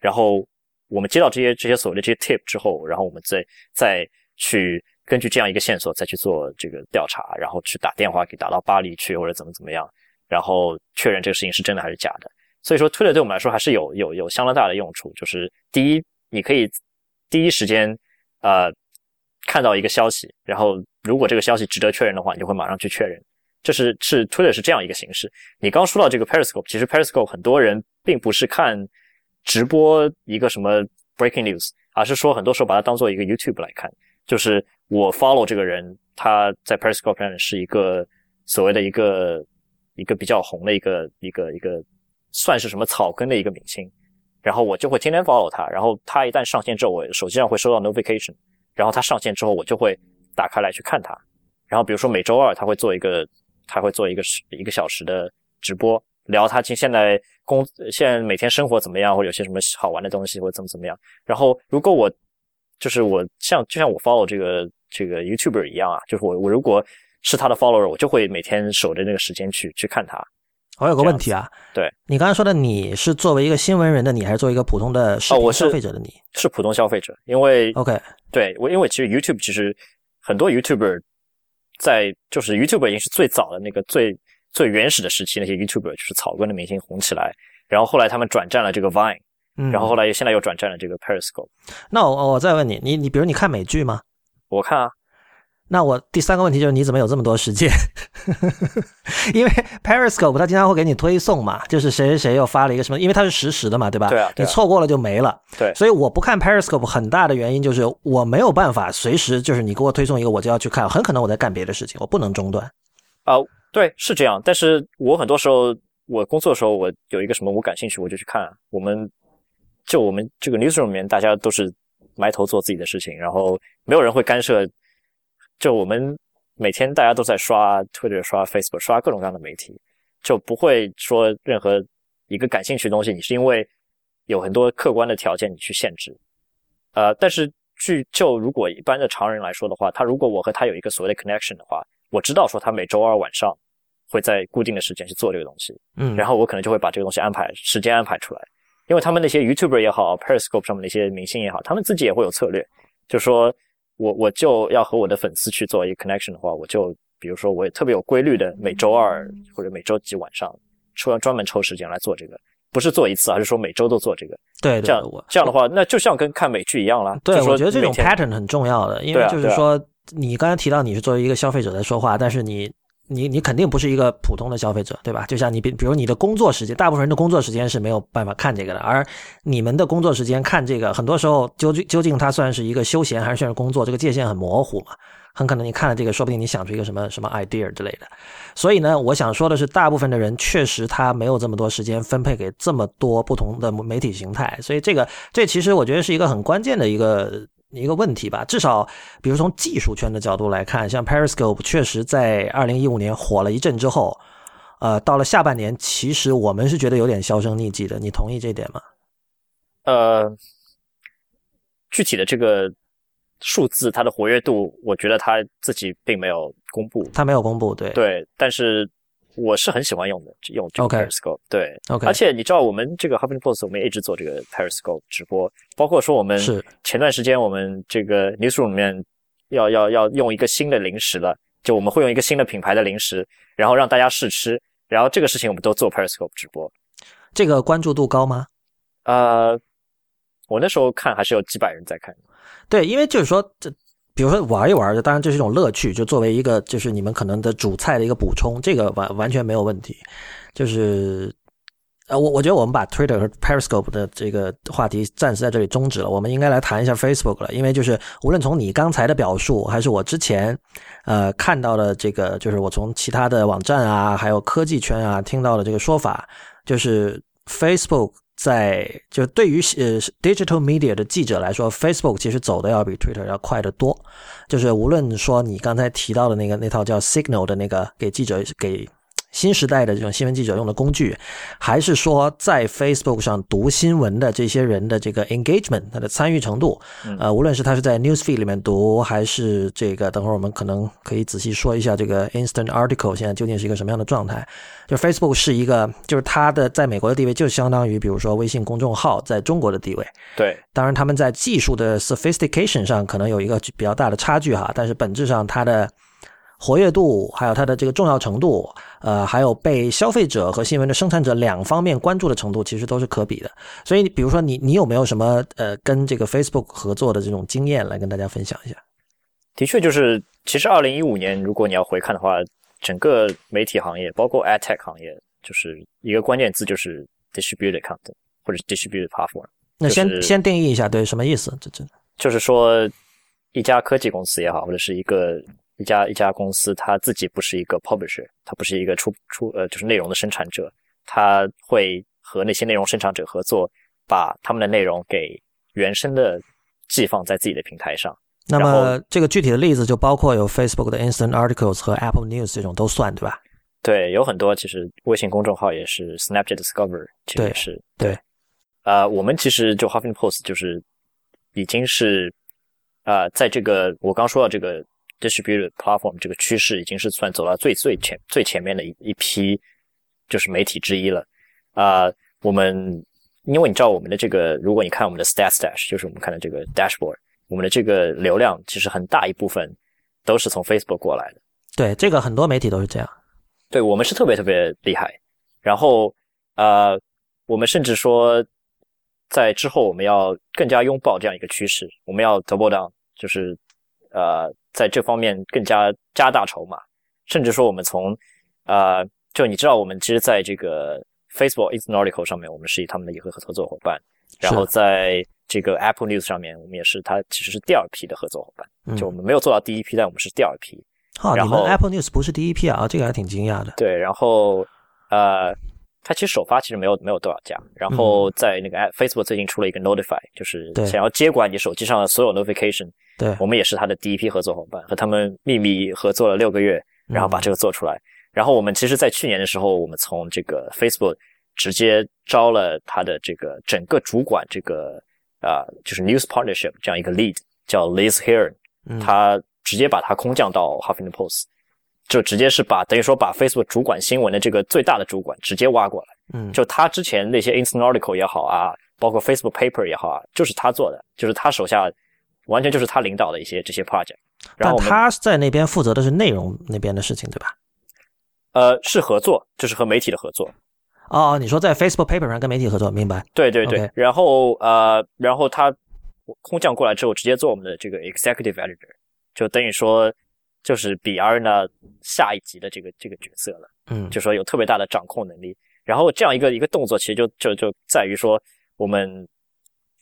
然后我们接到这些这些所谓的这些 tip 之后，然后我们再再去根据这样一个线索再去做这个调查，然后去打电话给打到巴黎去或者怎么怎么样，然后确认这个事情是真的还是假的。所以说推特对我们来说还是有有有相当大的用处。就是第一，你可以第一时间呃看到一个消息，然后如果这个消息值得确认的话，你就会马上去确认。这是是 Twitter 是这样一个形式。你刚说到这个 Periscope，其实 Periscope 很多人并不是看直播一个什么 breaking news，而是说很多时候把它当做一个 YouTube 来看。就是我 follow 这个人，他在 Periscope 上是一个所谓的一个一个比较红的一个一个一个算是什么草根的一个明星，然后我就会天天 follow 他。然后他一旦上线之后，我手机上会收到 notification，然后他上线之后，我就会打开来去看他。然后比如说每周二他会做一个。他会做一个时一个小时的直播，聊他现现在工现在每天生活怎么样，或者有些什么好玩的东西，或者怎么怎么样。然后如果我就是我像就像我 follow 这个这个 YouTuber 一样啊，就是我我如果是他的 follower，我就会每天守着那个时间去去看他。我有个问题啊，对你刚才说的，你是作为一个新闻人的你，还是作为一个普通的视频消费者的你？是普通消费者，因为 OK，对我因为其实 YouTube 其实很多 YouTuber。在就是 YouTube 已经是最早的那个最最原始的时期，那些 YouTuber 就是草根的明星红起来，然后后来他们转战了这个 Vine，然后后来又现在又转战了这个 Periscope。那我我再问你，你你比如你看美剧吗？我看啊。那我第三个问题就是你怎么有这么多时间？因为 Periscope 它经常会给你推送嘛，就是谁谁谁又发了一个什么，因为它是实时的嘛，对吧？对啊。你错过了就没了。对。所以我不看 Periscope 很大的原因就是我没有办法随时就是你给我推送一个我就要去看，很可能我在干别的事情，我不能中断。啊，对，是这样。但是我很多时候我工作的时候，我有一个什么我感兴趣我就去看。我们就我们这个 newsroom 里面大家都是埋头做自己的事情，然后没有人会干涉。就我们每天大家都在刷 Twitter、刷 Facebook、刷各种各样的媒体，就不会说任何一个感兴趣的东西，你是因为有很多客观的条件你去限制。呃，但是据就如果一般的常人来说的话，他如果我和他有一个所谓的 connection 的话，我知道说他每周二晚上会在固定的时间去做这个东西，嗯，然后我可能就会把这个东西安排时间安排出来，因为他们那些 YouTuber 也好，Periscope 上面那些明星也好，他们自己也会有策略，就说我我就要和我的粉丝去做一个 connection 的话，我就比如说我也特别有规律的每周二或者每周几晚上抽专门抽时间来做这个，不是做一次，而是说每周都做这个。对，这样这样的话，那就像跟看美剧一样啦。对，我觉得这种 pattern 很重要的，因为就是说，你刚才提到你是作为一个消费者在说话，但是你你你肯定不是一个普通的消费者，对吧？就像你比比如你的工作时间，大部分人的工作时间是没有办法看这个的，而你们的工作时间看这个，很多时候究竟究竟它算是一个休闲还是算是工作，这个界限很模糊嘛。很可能你看了这个，说不定你想出一个什么什么 idea 之类的。所以呢，我想说的是，大部分的人确实他没有这么多时间分配给这么多不同的媒体形态。所以这个这其实我觉得是一个很关键的一个一个问题吧。至少，比如从技术圈的角度来看，像 Periscope 确实在二零一五年火了一阵之后，呃，到了下半年，其实我们是觉得有点销声匿迹的。你同意这点吗？呃，具体的这个。数字它的活跃度，我觉得它自己并没有公布，它没有公布，对对，但是我是很喜欢用的，用这个 Periscope，对，OK，而且你知道我们这个 Huffington Post，我们也一直做这个 Periscope 直播，包括说我们是。前段时间我们这个 Newsroom 里面要要要用一个新的零食了，就我们会用一个新的品牌的零食，然后让大家试吃，然后这个事情我们都做 Periscope 直播，这个关注度高吗？呃，我那时候看还是有几百人在看。对，因为就是说，这比如说玩一玩，当然这是一种乐趣，就作为一个就是你们可能的主菜的一个补充，这个完完全没有问题。就是呃，我我觉得我们把 Twitter 和 Periscope 的这个话题暂时在这里终止了，我们应该来谈一下 Facebook 了。因为就是无论从你刚才的表述，还是我之前呃看到的这个，就是我从其他的网站啊，还有科技圈啊听到的这个说法，就是 Facebook。在就对于呃 digital media 的记者来说，Facebook 其实走的要比 Twitter 要快得多。就是无论说你刚才提到的那个那套叫 Signal 的那个给记者给。新时代的这种新闻记者用的工具，还是说在 Facebook 上读新闻的这些人的这个 engagement，他的参与程度，呃，无论是他是在 newsfeed 里面读，还是这个，等会儿我们可能可以仔细说一下这个 instant article 现在究竟是一个什么样的状态。就 Facebook 是一个，就是它的在美国的地位就相当于，比如说微信公众号在中国的地位。对，当然他们在技术的 sophistication 上可能有一个比较大的差距哈，但是本质上它的。活跃度，还有它的这个重要程度，呃，还有被消费者和新闻的生产者两方面关注的程度，其实都是可比的。所以，比如说你，你有没有什么呃跟这个 Facebook 合作的这种经验来跟大家分享一下？的确，就是其实二零一五年，如果你要回看的话，整个媒体行业，包括 Ad Tech 行业，就是一个关键字就是 distributed content 或者 distributed platform。那先先定义一下，对什么意思？这这就是说一家科技公司也好，或者是一个。一家一家公司，它自己不是一个 publisher，它不是一个出出呃，就是内容的生产者，它会和那些内容生产者合作，把他们的内容给原生的寄放在自己的平台上。那么这个具体的例子就包括有 Facebook 的 Instant Articles 和 Apple News 这种都算，对吧？对，有很多其实微信公众号也是 Snapchat Discover，其实也是对。呃，我们其实就 Huffington Post 就是已经是啊，在这个我刚说到这个。Distributed platform 这个趋势已经是算走到最最前最前面的一一批，就是媒体之一了。啊，我们因为你知道我们的这个，如果你看我们的 stats dash，就是我们看的这个 dashboard，我们的这个流量其实很大一部分都是从 Facebook 过来的。对，这个很多媒体都是这样。对我们是特别特别厉害。然后，呃，我们甚至说，在之后我们要更加拥抱这样一个趋势，我们要 double down，就是呃。在这方面更加加大筹码，甚至说我们从，呃，就你知道，我们其实在这个 Facebook i n a r t i c l e 上面，我们是以他们的一个合作伙伴，然后在这个 Apple News 上面，我们也是它其实是第二批的合作伙伴，就我们没有做到第一批，但我们是第二批。好，你们 Apple News 不是第一批啊？这个还挺惊讶的。对，然后呃。它其实首发其实没有没有多少家，然后在那个 Facebook 最近出了一个 Notify，就是想要接管你手机上的所有 Notification。对，我们也是他的第一批合作伙伴，和他们秘密合作了六个月，然后把这个做出来。然后我们其实，在去年的时候，我们从这个 Facebook 直接招了他的这个整个主管，这个啊就是 News Partnership 这样一个 Lead，叫 Liz Heron，他直接把他空降到 Huffington Post。就直接是把等于说把 Facebook 主管新闻的这个最大的主管直接挖过来，嗯，就他之前那些 Instant Article 也好啊，包括 Facebook Paper 也好啊，就是他做的，就是他手下完全就是他领导的一些这些 project。然但后他在那边负责的是内容那边的事情，对吧？呃是合作，就是和媒体的合作。哦，你说在 Facebook Paper 上跟媒体合作，明白？对对对然后呃，然后他空降过来之后，直接做我们的这个 executive editor，就等于说就是比 Arna 下一级的这个这个角色了，嗯，就说有特别大的掌控能力。然后这样一个一个动作，其实就就就在于说，我们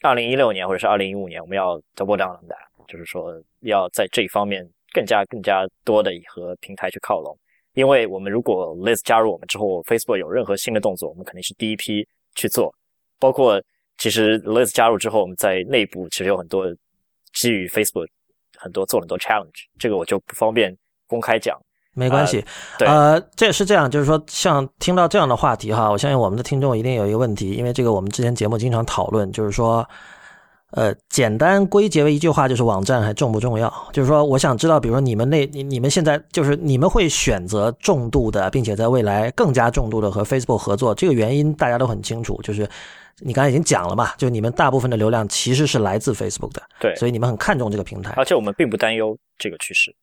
二零一六年或者是二零一五年，我们要 double down on that，就是说要在这一方面更加更加多的和平台去靠拢。因为我们如果 Liz 加入我们之后，Facebook 有任何新的动作，我们肯定是第一批去做。包括其实 Liz 加入之后，我们在内部其实有很多基于 Facebook 很多做很多 challenge，这个我就不方便公开讲。没关系。对呃，这也是这样，就是说，像听到这样的话题哈，我相信我们的听众一定有一个问题，因为这个我们之前节目经常讨论，就是说，呃，简单归结为一句话，就是网站还重不重要？就是说，我想知道，比如说你们那，你你们现在就是你们会选择重度的，并且在未来更加重度的和 Facebook 合作，这个原因大家都很清楚，就是你刚才已经讲了嘛，就你们大部分的流量其实是来自 Facebook 的，对，所以你们很看重这个平台。而且我们并不担忧这个趋势。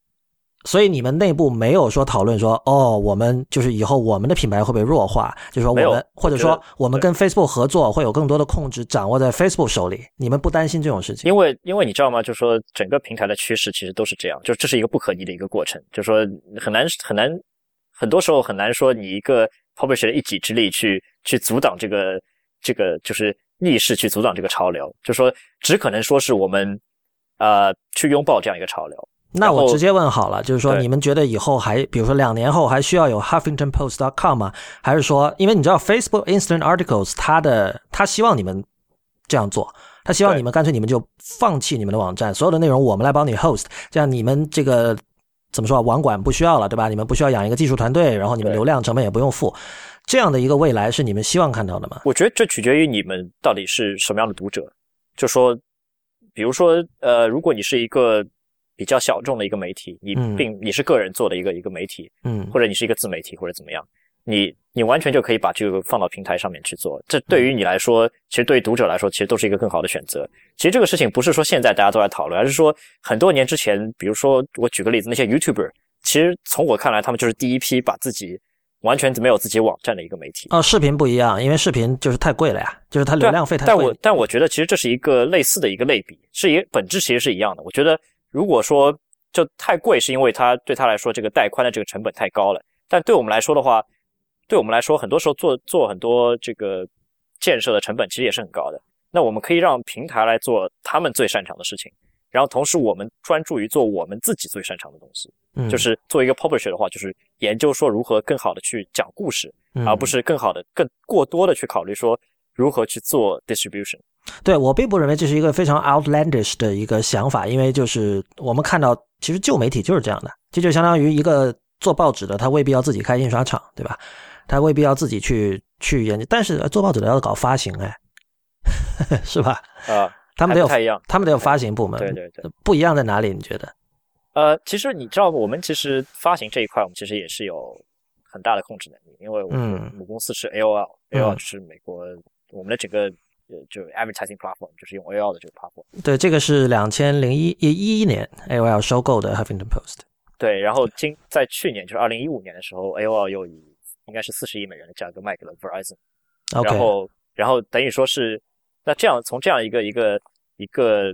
所以你们内部没有说讨论说，哦，我们就是以后我们的品牌会被弱化，就是说我们或者说我们跟 Facebook 合作会有更多的控制掌握在 Facebook 手里，你们不担心这种事情？因为因为你知道吗？就是说整个平台的趋势其实都是这样，就这是一个不可逆的一个过程，就是说很难很难，很多时候很难说你一个 publisher 的一己之力去去阻挡这个这个就是逆势去阻挡这个潮流，就说只可能说是我们呃去拥抱这样一个潮流。那我直接问好了，就是说你们觉得以后还，比如说两年后还需要有 HuffingtonPost.com 吗？还是说，因为你知道 Facebook Instant Articles 它的它希望你们这样做，他希望你们干脆你们就放弃你们的网站，所有的内容我们来帮你 host，这样你们这个怎么说啊，网管不需要了，对吧？你们不需要养一个技术团队，然后你们流量成本也不用付，这样的一个未来是你们希望看到的吗？我觉得这取决于你们到底是什么样的读者。就说，比如说，呃，如果你是一个比较小众的一个媒体，你嗯并你是个人做的一个一个媒体，嗯或者你是一个自媒体或者怎么样，你你完全就可以把这个放到平台上面去做。这对于你来说，其实对于读者来说，其实都是一个更好的选择。其实这个事情不是说现在大家都在讨论，而是说很多年之前，比如说我举个例子，那些 YouTuber，其实从我看来，他们就是第一批把自己完全没有自己网站的一个媒体。哦，视频不一样，因为视频就是太贵了呀，就是它流量费太贵但我。但我觉得其实这是一个类似的一个类比，是一本质其实是一样的。我觉得如果说就太贵，是因为它对他来说这个带宽的这个成本太高了。但对我们来说的话，对我们来说，很多时候做做很多这个建设的成本其实也是很高的。那我们可以让平台来做他们最擅长的事情，然后同时我们专注于做我们自己最擅长的东西。嗯就是做一个 publisher 的话，就是研究说如何更好的去讲故事，嗯而不是更好的、更过多的去考虑说如何去做 distribution。对我并不认为这是一个非常 outlandish 的一个想法，因为就是我们看到，其实旧媒体就是这样的，这就相当于一个做报纸的，他未必要自己开印刷厂，对吧？他未必要自己去去研究，但是呃做报纸的要搞发行，哎，是吧？啊，他们得有还不太一样。他们得有发行部门，对对对，不一样在哪里？你觉得？呃，其实你知道，我们其实发行这一块，我们其实也是有很大的控制能力，因为我们嗯母公司是 AOL，AOL、嗯 AOL 是美国我们的整个呃就是 advertising platform，就是用 AOL 的这个 platform。对，这个是两千零一一一年 AOL 收购的 Huffington Post。对，然后今在去年就是二零一五年的时候，AOL 又以应该是四十亿美元的价格卖给了 Verizon，OK，然后然后等于说是那这样从这样一个一个一个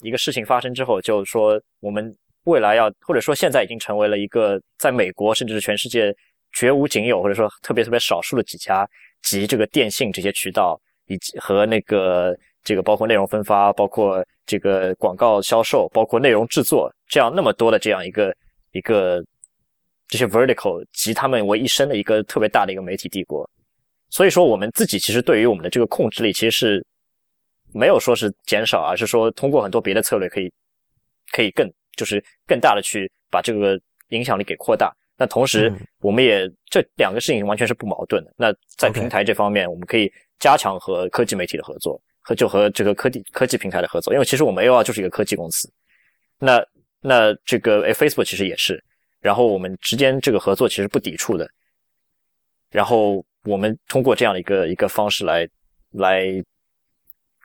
一个事情发生之后，就是说我们未来要或者说现在已经成为了一个在美国甚至是全世界绝无仅有或者说特别特别少数的几家集这个电信这些渠道以及和那个这个包括内容分发，包括这个广告销售，包括内容制作这样那么多的这样一个一个这些 vertical 集他们为一身的一个特别大的一个媒体帝国。所以说，我们自己其实对于我们的这个控制力，其实是没有说是减少，而是说通过很多别的策略，可以可以更就是更大的去把这个影响力给扩大。那同时嗯，我们也这两个事情完全是不矛盾的。那在平台这方面，我们可以加强和科技媒体的合作，和就和这个科技科技平台的合作，因为其实我们 AOL 就是一个科技公司。那那这个诶 Facebook 其实也是。然后我们之间这个合作其实不抵触的，然后我们通过这样的一个一个方式来来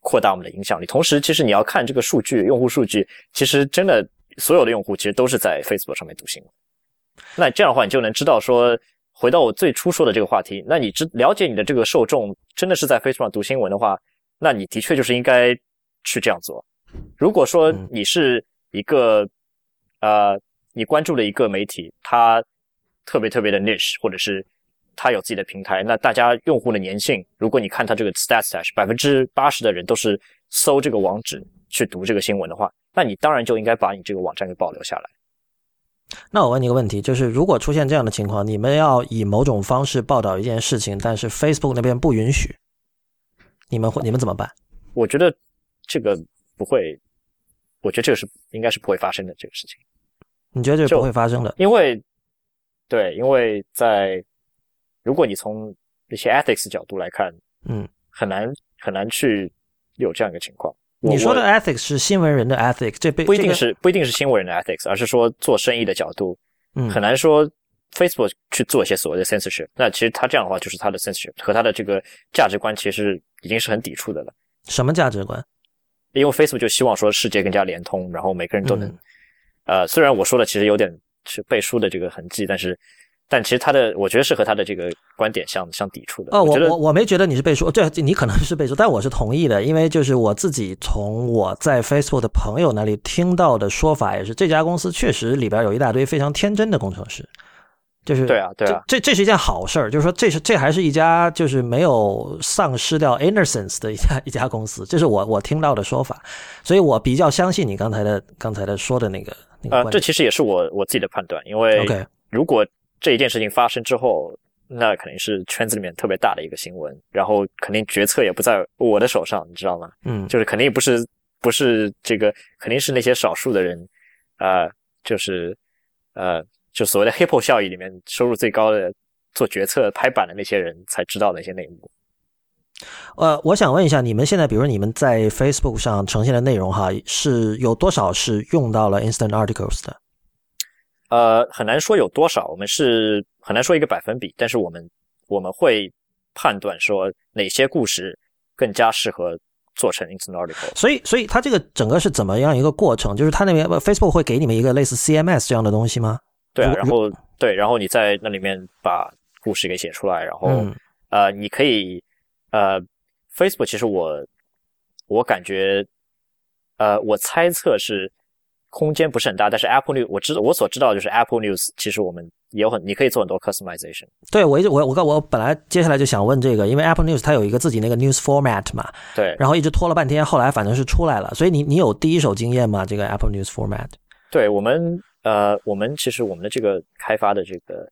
扩大我们的影响力。同时，其实你要看这个数据，用户数据，其实真的所有的用户其实都是在 Facebook 上面读新闻。那这样的话，你就能知道说，回到我最初说的这个话题，那你知了解你的这个受众真的是在 Facebook 上读新闻的话，那你的确就是应该去这样做。如果说你是一个呃，你关注的一个媒体，它特别特别的 niche，或者是它有自己的平台，那大家用户的粘性，如果你看它这个 stats，百分之八十的人都是搜这个网址去读这个新闻的话，那你当然就应该把你这个网站给保留下来。那我问你一个问题，就是如果出现这样的情况，你们要以某种方式报道一件事情，但是 Facebook 那边不允许，你们会你们怎么办？我觉得这个不会，我觉得这个是应该是不会发生的这个事情。你觉得这是不会发生的？因为对，因为在如果你从一些 ethics 角度来看，嗯，很难很难去有这样一个情况。你说的 ethics 是新闻人的 ethics，这不一定是不一定是新闻人的 ethics，而是说做生意的角度，嗯，很难说 Facebook 去做一些所谓的 censorship。那其实他这样的话，就是他的 censorship 和他的这个价值观其实已经是很抵触的了。什么价值观？因为 Facebook 就希望说世界更加联通，然后每个人都能，呃，虽然我说的其实有点是背书的这个痕迹，但是。但其实他的，我觉得是和他的这个观点相相抵触的。哦，我我我没觉得你是背书，对，你可能是背书，但我是同意的，因为就是我自己从我在 Facebook 的朋友那里听到的说法，也是这家公司确实里边有一大堆非常天真的工程师，就是对啊，对啊，这这是一件好事儿，就是说这是这还是一家就是没有丧失掉 innocence 的一家一家公司，这是我我听到的说法，所以我比较相信你刚才的刚才的说的那个那个。呃，这其实也是我我自己的判断，因为 OK，如果。这一件事情发生之后，那肯定是圈子里面特别大的一个新闻，然后肯定决策也不在我的手上，你知道吗？嗯，就是肯定不是不是这个，肯定是那些少数的人，啊，就是呃，就所谓的 Hippo 效益里面收入最高的做决策拍板的那些人才知道那些内幕。呃，我想问一下，你们现在，比如你们在 Facebook 上呈现的内容，哈，是有多少是用到了 Instant Articles 的？呃，很难说有多少，我们是很难说一个百分比，但是我们我们会判断说哪些故事更加适合做成 instant article。所以，所以它这个整个是怎么样一个过程？就是它那边 Facebook 会给你们一个类似 CMS 这样的东西吗？对啊，然后对，然后你在那里面把故事给写出来，然后呃，你可以呃，Facebook 其实我我感觉呃，我猜测是。空间不是很大，但是 Apple News 我知道我所知道的就是 Apple News，其实我们也有很，你可以做很多 customization。对我一直我我我本来接下来就想问这个，因为 Apple News 它有一个自己那个 news format 嘛，对，然后一直拖了半天，后来反正是出来了，所以你你有第一手经验吗？这个 Apple News format？对我们呃，我们其实我们的这个开发的这个，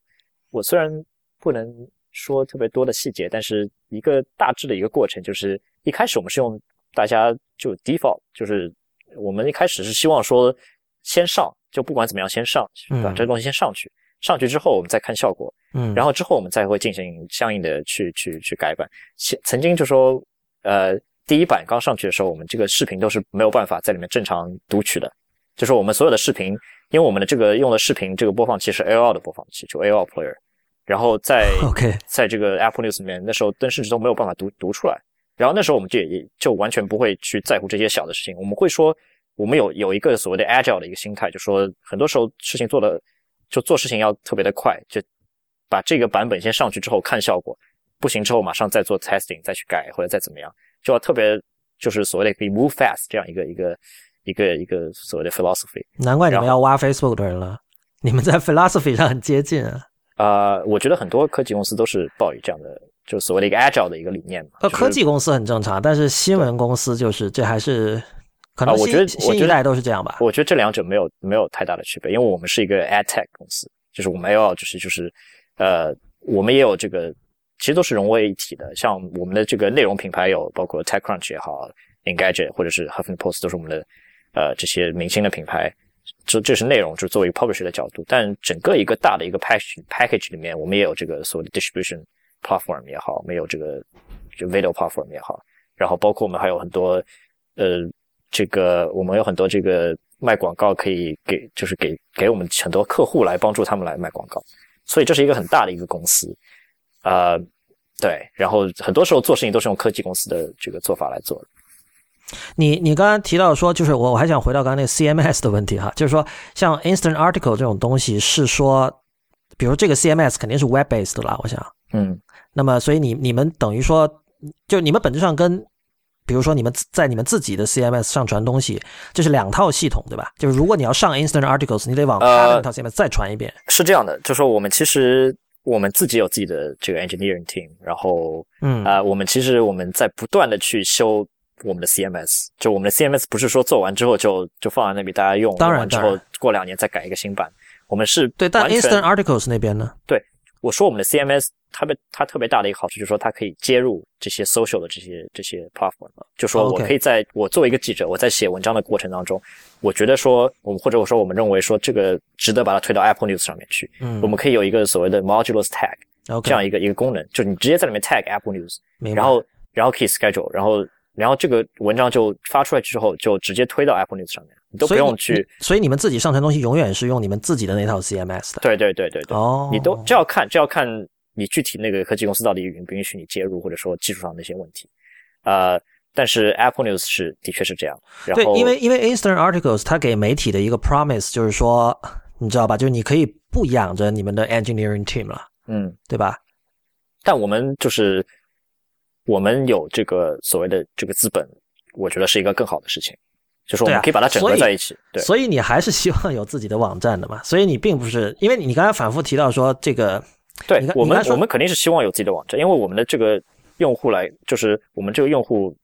我虽然不能说特别多的细节，但是一个大致的一个过程就是一开始我们是用大家就 default，就是我们一开始是希望说。先上，就不管怎么样，先上，把这个东西先上去。上去之后，我们再看效果。嗯，然后之后我们再会进行相应的去去去改版。曾经就说，呃，第一版刚上去的时候，我们这个视频都是没有办法在里面正常读取的。就是我们所有的视频，因为我们的这个用的视频这个播放器是 AOL 的播放器，就 AOL Player。然后在 OK，在这个 Apple News 里面，那时候登甚至都没有办法读读出来。然后那时候我们就也就完全不会去在乎这些小的事情，我们会说。我们有有一个所谓的 agile 的一个心态，就说很多时候事情做的就做事情要特别的快，就把这个版本先上去之后看效果，不行之后马上再做 testing 再去改或者再怎么样，就要特别就是所谓的可以 move fast 这样一个一个一个一个所谓的 philosophy。难怪你们要挖 Facebook 的人了，你们在 philosophy 上很接近啊。呃，我觉得很多科技公司都是抱以这样的，就所谓的一个 agile 的一个理念嘛。呃，科技公司很正常，但是新闻公司就是这还是。可能我觉得新一代都是这样吧。我觉得这两者没有没有太大的区别，因为我们是一个 ad tech 公司，就是我们要就是就是呃，我们也有这个，其实都是融为一体的。像我们的这个内容品牌有包括 TechCrunch 也好，Engadget 或者是 Huffington Post 都是我们的呃这些明星的品牌。这这是内容，就是作为 publisher 的角度。但整个一个大的一个 package package 里面，我们也有这个所谓的 distribution platform 也好，没有这个就 video platform 也好，然后包括我们还有很多呃。这个我们有很多这个卖广告可以给，就是给给我们很多客户来帮助他们来卖广告，所以这是一个很大的一个公司，呃，对，然后很多时候做事情都是用科技公司的这个做法来做的。你你刚刚提到说，就是我我还想回到刚刚那个 CMS 的问题哈，就是说像 Instant Article 这种东西是说，比如这个 CMS 肯定是 Web based 的啦，我想，嗯，那么所以你你们等于说，就你们本质上跟，比如说你们在你们自己的 CMS 上传东西，这是两套系统对吧？就是如果你要上 Instant Articles，你得往他的那套 CMS 再传一遍。是这样的，就说我们其实我们自己有自己的这个 engineering team，然后嗯啊、我们其实我们在不断的去修我们的 CMS，就我们的 CMS 不是说做完之后就就放在那里大家用，当然之后过两年再改一个新版，我们是对，但 Instant Articles 那边呢？我说我们的 CMS 它的它特别大的一个好处就是说它可以接入这些 social 的这些这些 platform，就说我可以在我作为一个记者，我在写文章的过程当中，我觉得说我们或者我说我们认为说这个值得把它推到 Apple News 上面去，嗯。我们可以有一个所谓的 modulus tag，OK，这样一个一个功能，就是你直接在里面 tag Apple News，然后然后可以 schedule，然后然后这个文章就发出来之后就直接推到 Apple News 上面，你都不用去。所以你们自己上传东西永远是用你们自己的那套 CMS 的。对对对对对，哦，你都这要看，这要看你具体那个科技公司到底允不允许你接入，或者说技术上的一些问题。呃，但是 Apple News 是的确是这样。然对，因为因为 Instant Articles 它给媒体的一个 promise 就是说，你知道吧？就是你可以不养着你们的 engineering team 了，嗯，对吧？但我们就是我们有这个所谓的这个资本，我觉得是一个更好的事情，就是我们可以把它整合在一起。对，所以你还是希望有自己的网站的嘛？所以你并不是因为你刚才反复提到说这个，对我们我们肯定是希望有自己的网站，因为我们的这个用户来，就是我们这个用户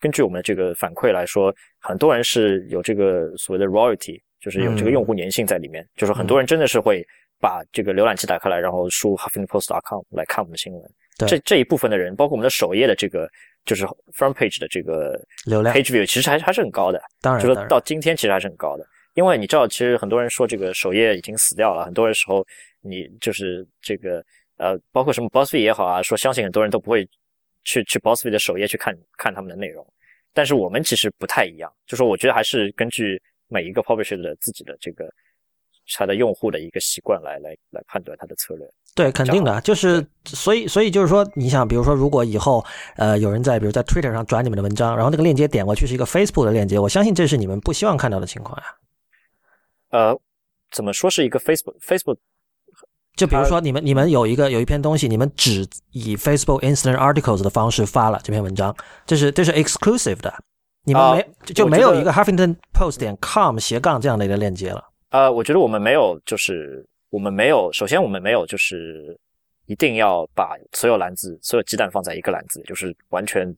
根据我们的这个反馈来说，很多人是有这个所谓的 royalty，就是有这个嗯用户粘性在里面，就是很多人真的是会把这个浏览器打开来，然后输 huffingtonpost.com 来看我们的新闻。对这这一部分的人，包括我们的首页的这个就是 front page 的这个流量。page view，其实还还是很高的。当然就说到今天其实还是很高的，因为你知道，其实很多人说这个首页已经死掉了，很多人时候你就是这个呃，包括什么 BuzzFeed 也好啊，说相信很多人都不会去去 BuzzFeed 的首页去看看他们的内容，但是我们其实不太一样，就说我觉得还是根据每一个 publisher 的自己的这个他的用户的一个习惯来来来判断他的策略。对，肯定的，就是所以所以就是说，你想，比如说，如果以后呃有人在比如在 Twitter 上转你们的文章，然后那个链接点过去是一个 Facebook 的链接，我相信这是你们不希望看到的情况呀。呃，怎么说是一个 Facebook Facebook 就比如说你们你们有一个有一篇东西，你们只以 Facebook Instant Articles 的方式发了这篇文章，这是这是 exclusive 的，你们啊没、就没有一个 Huffington Post 点 com 斜杠这样的一个链接了。呃，我觉得我们没有，就是我们没有，首先我们没有，就是一定要把所有篮子、所有鸡蛋放在一个篮子，就是完全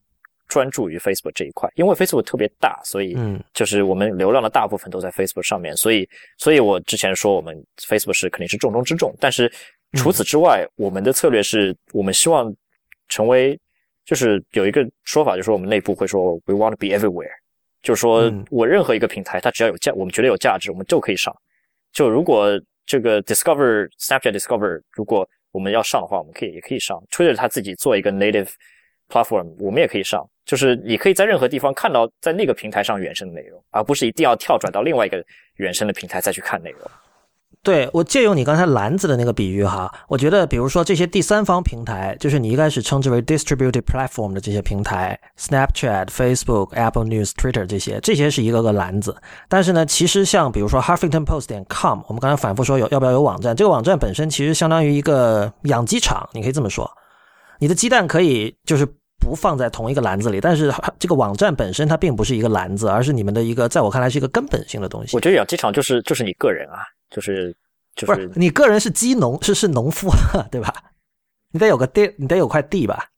专注于 Facebook 这一块，因为 Facebook 特别大，所以嗯。就是我们流量的大部分都在 Facebook 上面，所以，所以我之前说我们 Facebook 是肯定是重中之重，但是除此之外，我们的策略是我们希望成为，就是有一个说法，就是说我们内部会说 we want to be everywhere，就是说嗯。我任何一个平台，它只要有价，我们觉得有价值，我们就可以上。就如果这个 Discover Snapchat Discover，如果我们要上的话，我们可以也可以上。Twitter 它自己做一个 native platform，我们也可以上。就是你可以在任何地方看到在那个平台上原生的内容，而不是一定要跳转到另外一个原生的平台再去看内容。对我借用你刚才篮子的那个比喻哈，我觉得比如说这些第三方平台，就是你一开始称之为 distributed platform 的这些平台，Snapchat、Facebook、Apple News、Twitter 这些，这些是一个个篮子。但是呢，其实像比如说 Huffington Post 点 com，我们刚才反复说有要不要有网站，这个网站本身其实相当于一个养鸡场，你可以这么说，你的鸡蛋可以就是。不放在同一个篮子里，但是这个网站本身它并不是一个篮子，而是你们的一个，在我看来是一个根本性的东西。我觉得养鸡场就是就是你个人啊，就是就不是你个人是鸡农，是是农夫，对吧？你得有个地，你得有块地吧？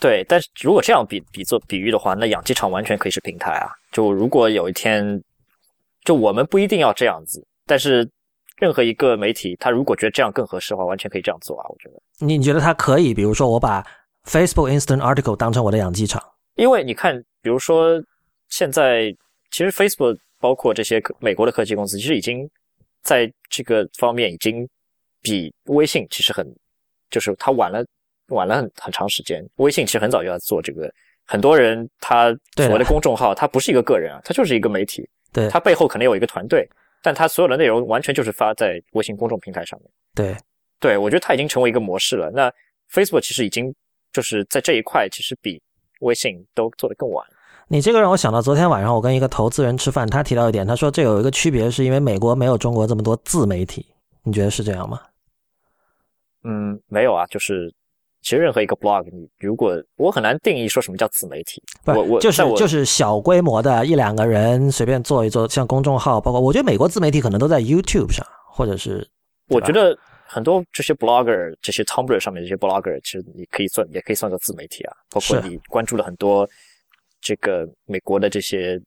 对，但是如果这样比比作比喻的话，那养鸡场完全可以是平台啊。就如果有一天，就我们不一定要这样子，但是任何一个媒体，他如果觉得这样更合适的话，完全可以这样做啊。我觉得，你你觉得它可以？比如说，我把 Facebook Instant Article 当成我的养鸡场，因为你看，比如说现在其实 Facebook 包括这些美国的科技公司，其实已经在这个方面已经比微信其实很，就是它晚了晚了很很长时间。微信其实很早就要做这个，很多人他所谓的公众号，它不是一个个人啊，它就是一个媒体，对，它背后可能有一个团队，但它所有的内容完全就是发在微信公众平台上面。对，对我觉得它已经成为一个模式了。那 Facebook 其实已经就是在这一块，其实比微信都做得更晚。你这个让我想到昨天晚上我跟一个投资人吃饭，他提到一点，他说这有一个区别，是因为美国没有中国这么多自媒体。你觉得是这样吗？嗯，没有啊，就是其实任何一个 blog，你如果我很难定义说什么叫自媒体，我我就是就是小规模的一两个人随便做一做，像公众号，包括我觉得美国自媒体可能都在 YouTube 上，或者是我觉得很多这些 blogger，这些 Tumblr 上面这些 blogger，其实你可以算也可以算作自媒体啊，包括你关注了很多。这个美国的这些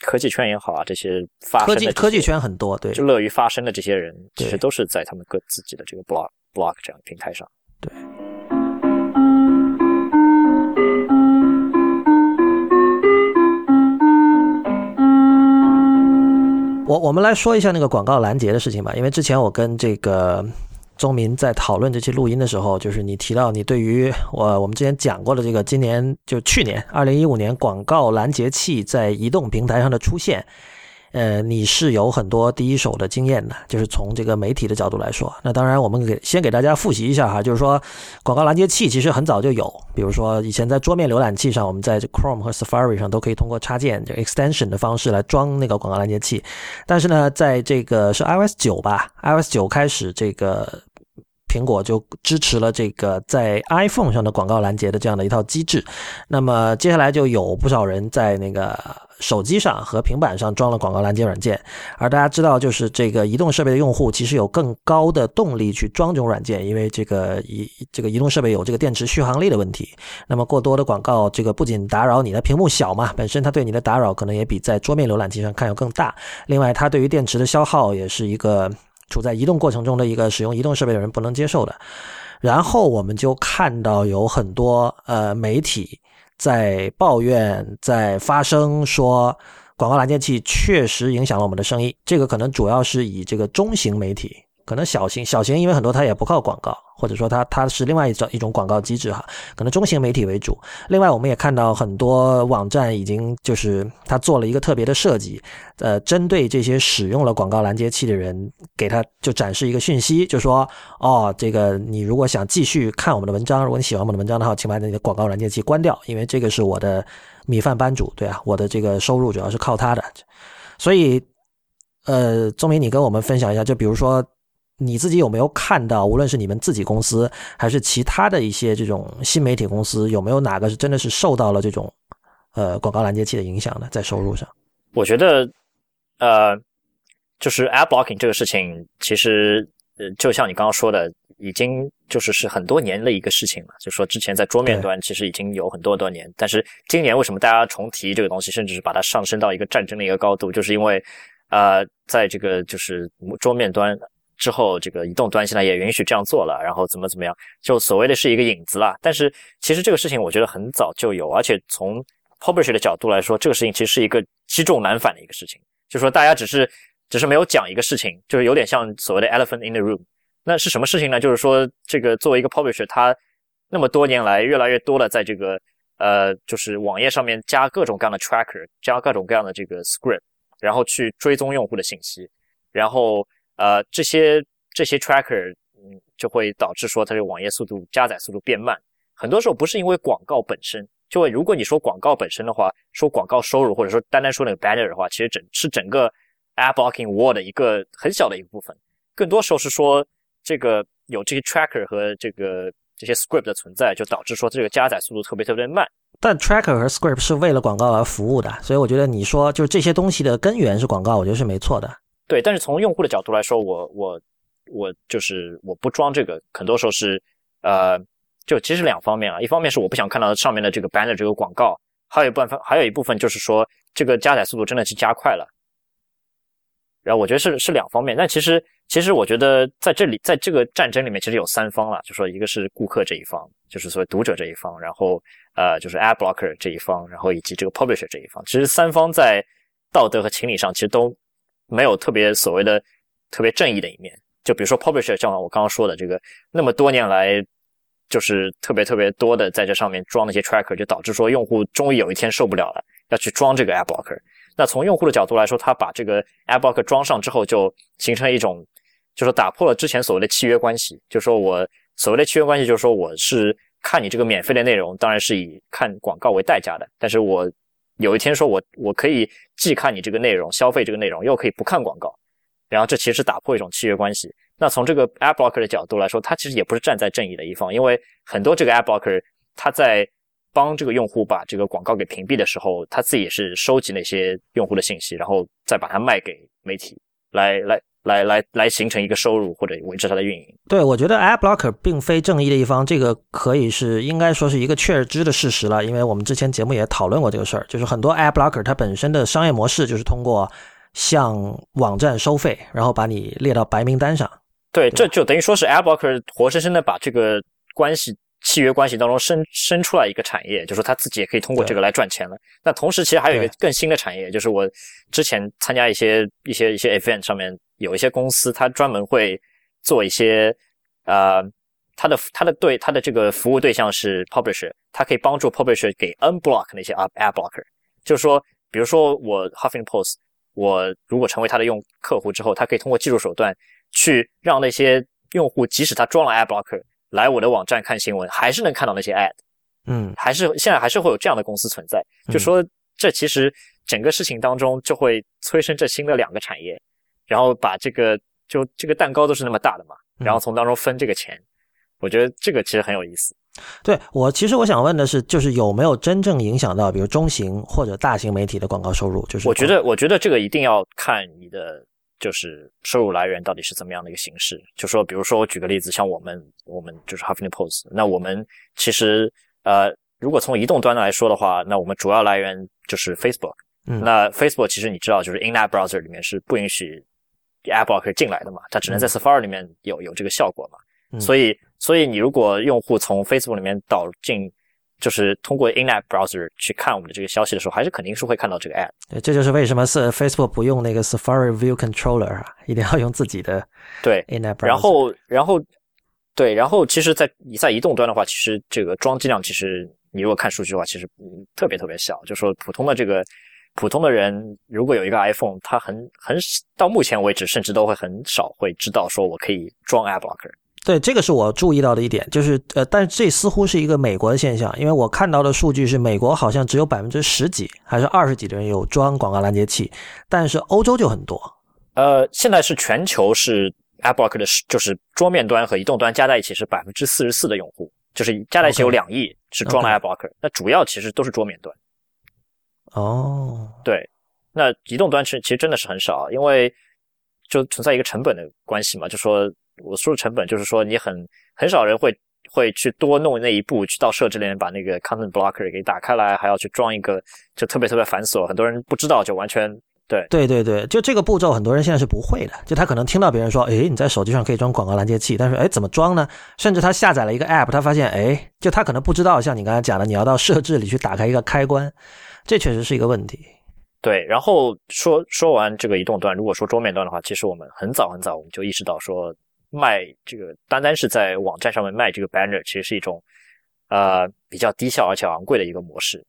科技圈也好啊，这些发科技科技圈很多，对，就乐于发声的这些人，其实都是在他们各自己的这个 blog blog 这样的平台上。对。我我们来说一下那个广告拦截的事情吧，因为之前我跟这个。宗民在讨论这期录音的时候，就是你提到你对于我我们之前讲过的这个今年就去年二零一五年广告拦截器在移动平台上的出现。呃，你是有很多第一手的经验的，就是从这个媒体的角度来说。那当然，我们给先给大家复习一下哈，就是说广告拦截器其实很早就有，比如说以前在桌面浏览器上，我们在这 Chrome 和 Safari 上都可以通过插件就 extension 的方式来装那个广告拦截器。但是呢，在这个是 iOS 九吧，iOS 九开始这个。苹果就支持了这个在 iPhone 上的广告拦截的这样的一套机制，那么接下来就有不少人在那个手机上和平板上装了广告拦截软件，而大家知道，就是这个移动设备的用户其实有更高的动力去装这种软件，因为这个移这个移动设备有这个电池续航力的问题。那么过多的广告，这个不仅打扰你的屏幕小嘛，本身它对你的打扰可能也比在桌面浏览器上看要更大。另外，它对于电池的消耗也是一个。处在移动过程中的一个使用移动设备的人不能接受的，然后我们就看到有很多呃媒体在抱怨，在发声说广告拦截器确实影响了我们的生意。这个可能主要是以这个中型媒体。可能小型小型，因为很多它也不靠广告，或者说它它是另外一种一种广告机制哈。可能中型媒体为主。另外，我们也看到很多网站已经就是它做了一个特别的设计，呃，针对这些使用了广告拦截器的人，给他就展示一个讯息，就说哦，这个你如果想继续看我们的文章，如果你喜欢我们的文章的话，请把你的广告拦截器关掉，因为这个是我的米饭班主，对啊，我的这个收入主要是靠它的。所以，呃，钟明，你跟我们分享一下，就比如说。你自己有没有看到，无论是你们自己公司，还是其他的一些这种新媒体公司，有没有哪个是真的是受到了这种呃广告拦截器的影响呢，在收入上？我觉得，呃，就是 ad blocking 这个事情，其实呃，就像你刚刚说的，已经就是是很多年的一个事情了。就说之前在桌面端其实已经有很多多年，但是今年为什么大家重提这个东西，甚至是把它上升到一个战争的一个高度，就是因为呃，在这个就是桌面端。之后，这个移动端现在也允许这样做了，然后怎么怎么样，就所谓的是一个影子啦。但是其实这个事情我觉得很早就有，而且从 publisher 的角度来说，这个事情其实是一个积重难返的一个事情。就说大家只是只是没有讲一个事情，就是有点像所谓的 elephant in the room。那是什么事情呢？就是说这个作为一个 publisher，他那么多年来越来越多的在这个呃，就是网页上面加各种各样的 tracker，加各种各样的这个 script，然后去追踪用户的信息，然后。呃，这些这些 tracker，嗯，就会导致说它这个网页速度加载速度变慢。很多时候不是因为广告本身，就会如果你说广告本身的话，说广告收入或者说单单说那个 banner 的话，其实整是整个 ad blocking wall 的一个很小的一个部分。更多时候是说这个有这些 tracker 和这个这些 script 的存在，就导致说这个加载速度特别特别慢。但 tracker 和 script 是为了广告而服务的，所以我觉得你说就是这些东西的根源是广告，我觉得是没错的。对，但是从用户的角度来说，我我我就是我不装这个，很多时候是呃，就其实两方面啊，一方面是我不想看到上面的这个 banner 这个广告，还有一部分还有一部分就是说这个加载速度真的是加快了。然后我觉得是是两方面，但其实其实我觉得在这里在这个战争里面其实有三方了，就说一个是顾客这一方，就是所谓读者这一方，然后呃就是 ad blocker 这一方，然后以及这个 publisher 这一方，其实三方在道德和情理上其实都。没有特别所谓的特别正义的一面，就比如说 publisher，像我刚刚说的这个，那么多年来就是特别特别多的在这上面装那些 tracker，就导致说用户终于有一天受不了了，要去装这个 ad blocker。那从用户的角度来说，他把这个 Ad Blocker 装上之后，就形成一种，就是打破了之前所谓的契约关系。就说我所谓的契约关系，就是说我是看你这个免费的内容，当然是以看广告为代价的。但是我有一天说我我可以既看你这个内容，消费这个内容，又可以不看广告，然后这其实打破一种契约关系。那从这个 Ad Blocker 的角度来说，它其实也不是站在正义的一方，因为很多这个 Ad Blocker 它在帮这个用户把这个广告给屏蔽的时候，他自己也是收集那些用户的信息，然后再把它卖给媒体，来来来来来形成一个收入或者维持它的运营。对，我觉得 Ad Blocker 并非正义的一方，这个可以是应该说是一个确知的事实了，因为我们之前节目也讨论过这个事儿，就是很多 Ad Blocker 它本身的商业模式就是通过向网站收费，然后把你列到白名单上。对，这就等于说是 Ad Blocker 活生生的把这个关系。契约关系当中生生出来一个产业，就是说他自己也可以通过这个来赚钱了。那同时，其实还有一个更新的产业，就是我之前参加一些一些一些 event 上面有一些公司，它专门会做一些呃，它的它的对它的这个服务对象是 publisher，它可以帮助 publisher 给 unblock 那些 ad blocker。就是说，比如说我 Huffington Post，我如果成为它的用客户之后，它可以通过技术手段去让那些用户，即使他装了 ad blocker。来我的网站看新闻，还是能看到那些 ad，嗯，还是现在还是会有这样的公司存在。就说这其实整个事情当中就会催生这新的两个产业，然后把这个就这个蛋糕都是那么大的嘛，然后从当中分这个钱，我觉得这个其实很有意思。对我其实我想问的是，就是有没有真正影响到比如中型或者大型媒体的广告收入？就是我觉得，我觉得这个一定要看你的。就是收入来源到底是怎么样的一个形式？就说，比如说我举个例子，像我们，我们就是 Huffington Post，那我们其实呃，如果从移动端来说的话，那我们主要来源就是 Facebook。嗯，那 Facebook 其实你知道，就是 In-app Browser 里面是不允许 App Blocker 进来的嘛，它只能在 Safari 里面有有这个效果嘛。所以，所以你如果用户从 Facebook 里面导进就是通过 In-app Browser 去看我们的这个消息的时候，还是肯定是会看到这个 Ad。对，这就是为什么是 Facebook 不用那个 Safari View Controller 啊，一定要用自己的对 In-app Browser。然后，然后，对，然后其实，在你在移动端的话，其实这个装机量，其实你如果看数据的话，其实特别特别小。就说普通的这个普通的人，如果有一个 iPhone，他很很到目前为止，甚至都会很少会知道说我可以装 Ad Blocker。对，这个是我注意到的一点，就是呃，但是这似乎是一个美国的现象，因为我看到的数据是美国好像只有百分之十几还是二十几的人有装广告拦截器，但是欧洲就很多。呃，现在是全球是 AppLocker 的，就是桌面端和移动端加在一起是百分之四十四的用户，就是加在一起有两亿是装了 AppLocker 那主要其实都是桌面端。哦，对，那移动端其实其实真的是很少，因为就存在一个成本的关系嘛，就说。我输入成本就是说，你很很少人会会去多弄那一步，去到设置里面把那个 content blocker 给打开来，还要去装一个，就特别特别繁琐。很多人不知道，就完全对对对对，就这个步骤，很多人现在是不会的。就他可能听到别人说，哎，你在手机上可以装广告拦截器，但是哎，怎么装呢？甚至他下载了一个 app，他发现，哎，就他可能不知道，像你刚才讲的，你要到设置里去打开一个开关，这确实是一个问题。对，然后说说完这个移动端，如果说桌面端的话，其实我们很早很早我们就意识到说。卖这个单单是在网站上面卖这个 banner，其实是一种呃比较低效而且昂贵的一个模式。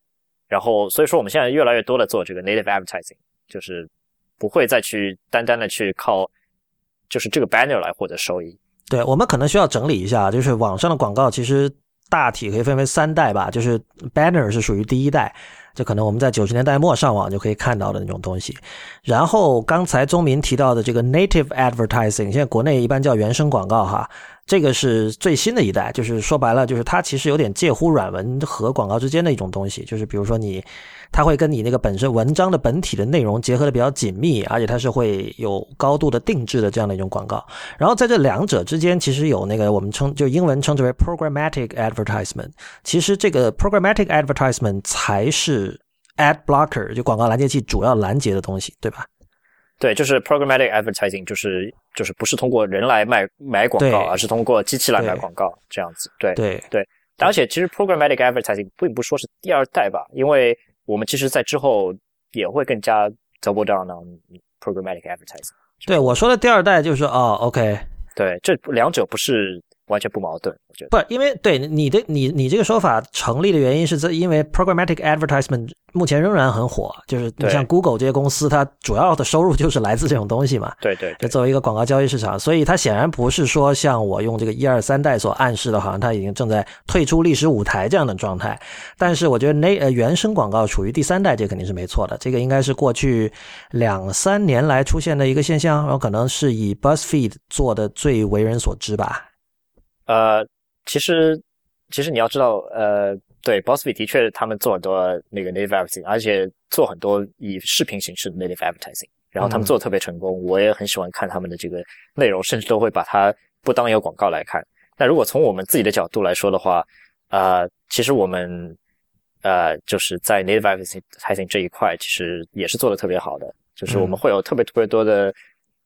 然后所以说我们现在越来越多的做这个 native advertising，就是不会再去单单的去靠就是这个 banner 来获得收益。对我们可能需要整理一下，就是网上的广告其实大体可以分为三代吧，就是 banner 是属于第一代。这可能我们在九十年代末上网就可以看到的那种东西，然后刚才宗民提到的这个 native advertising，现在国内一般叫原生广告哈。这个是最新的一代，就是说白了，就是它其实有点介乎软文和广告之间的一种东西。就是比如说你，它会跟你那个本身文章的本体的内容结合的比较紧密，而且它是会有高度的定制的这样的一种广告。然后在这两者之间，其实有那个我们称就英文称之为 programmatic advertisement。其实这个 programmatic advertisement 才是 ad blocker 就广告拦截器主要拦截的东西，对吧？对，就是 programmatic advertising，就是就是不是通过人来卖买广告，而是通过机器来买广告这样子。对对对，而且其实 programmatic advertising 并不说是第二代吧，因为我们其实在之后也会更加 double down on programmatic advertising。对我说的第二代就是哦，OK，对，这两者不是完全不矛盾。我觉得不，因为对你的你你这个说法成立的原因是在因为 programmatic advertisement 目前仍然很火，就是你像 Google 这些公司，它主要的收入就是来自这种东西嘛。对对对就作为一个广告交易市场，所以它显然不是说像我用这个一二三代所暗示的，好像它已经正在退出历史舞台这样的状态。但是我觉得那呃原生广告处于第三代，这肯定是没错的。这个应该是过去两三年来出现的一个现象，然后可能是以 BuzzFeed 做的最为人所知吧。呃，其实其实你要知道，呃，对 b o s s f e 的确他们做很多那个 native advertising，而且做很多以视频形式的 native advertising，然后他们嗯做的特别成功，我也很喜欢看他们的这个内容，甚至都会把它不当一个广告来看。那如果从我们自己的角度来说的话，呃，其实我们呃就是在 native advertising 这一块，其实也是做的特别好的，就是我们嗯会有特别特别多的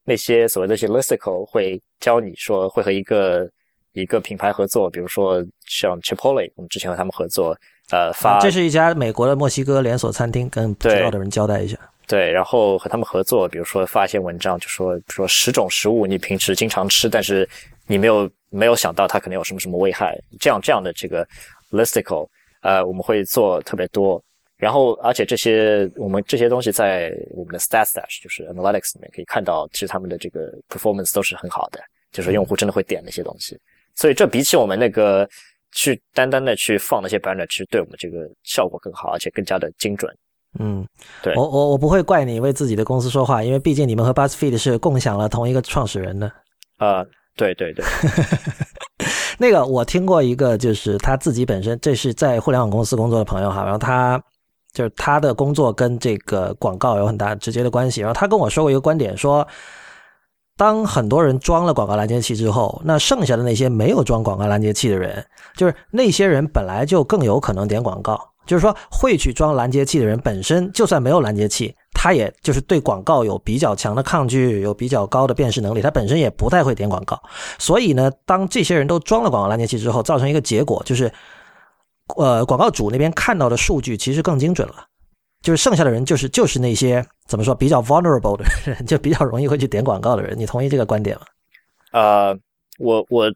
那些所谓的一些 listicle 会教你说会和一个一个品牌合作，比如说像 Chipotle，我们之前和他们合作，呃，发这是一家美国的墨西哥连锁餐厅，跟不知对道的人交代一下。对，然后和他们合作，比如说发一些文章，就说说十种食物你平时经常吃，但是你没有没有想到它可能有什么什么危害，这样这样的这个 listicle，呃，我们会做特别多。然后，而且这些我们这些东西在我们的 Stats Dash 就是 Analytics 里面可以看到，其实他们的这个 performance 都是很好的，就是用户真的会点那些东西。所以这比起我们那个去单单的去放那些 banner，其实对我们这个效果更好，而且更加的精准。嗯，对我我我不会怪你为自己的公司说话，因为毕竟你们和 BuzzFeed 是共享了同一个创始人的。呃，对对对，那个我听过一个，就是他自己本身这是在互联网公司工作的朋友哈，然后他就是他的工作跟这个广告有很大直接的关系，然后他跟我说过一个观点，说当很多人装了广告拦截器之后，那剩下的那些没有装广告拦截器的人，就是那些人本来就更有可能点广告。就是说，会去装拦截器的人本身，就算没有拦截器，他也就是对广告有比较强的抗拒，有比较高的辨识能力，他本身也不太会点广告。所以呢，当这些人都装了广告拦截器之后，造成一个结果就是，呃，广告主那边看到的数据其实更精准了，就是剩下的人就是就是那些怎么说比较 vulnerable 的人，就比较容易会去点广告的人。你同意这个观点吗？呃，我我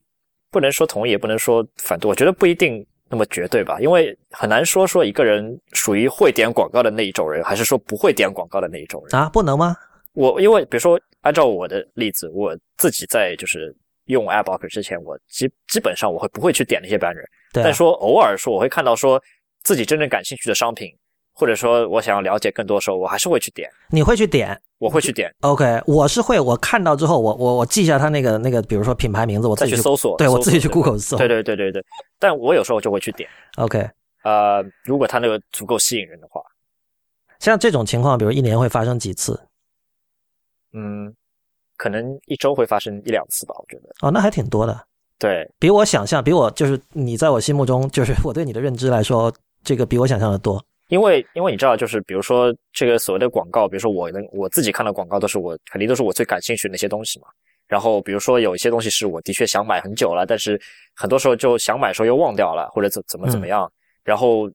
不能说同意，也不能说反对，我觉得不一定那么绝对吧，因为很难说说一个人属于会点广告的那一种人，还是说不会点广告的那一种人。啊，不能吗？我因为比如说，按照我的例子，我自己在就是用 AppLocker 之前，我基基本上我会不会去点那些 banner，、但说偶尔说我会看到说自己真正感兴趣的商品，或者说我想要了解更多的时候，我还是会去点，你会去点。我会去点，OK，我是会，我看到之后，我我我记一下他那个那个，比如说品牌名字，我自己再去搜索，对我自己去 Google 搜。对对对对对，但我有时候就会去点。OK，呃，如果他那个足够吸引人的话，像这种情况，比如一年会发生几次？嗯，可能一周会发生一两次吧，我觉得。哦，那还挺多的，对，比我想象，比我就是你在我心目中，就是我对你的认知来说，这个比我想象的多。因为因为你知道，就是比如说这个所谓的广告，比如说我能我自己看到广告都是我肯定都是我最感兴趣的那些东西嘛。然后比如说有一些东西是我的确想买很久了，但是很多时候就想买的时候又忘掉了，或者怎怎么怎么样。然后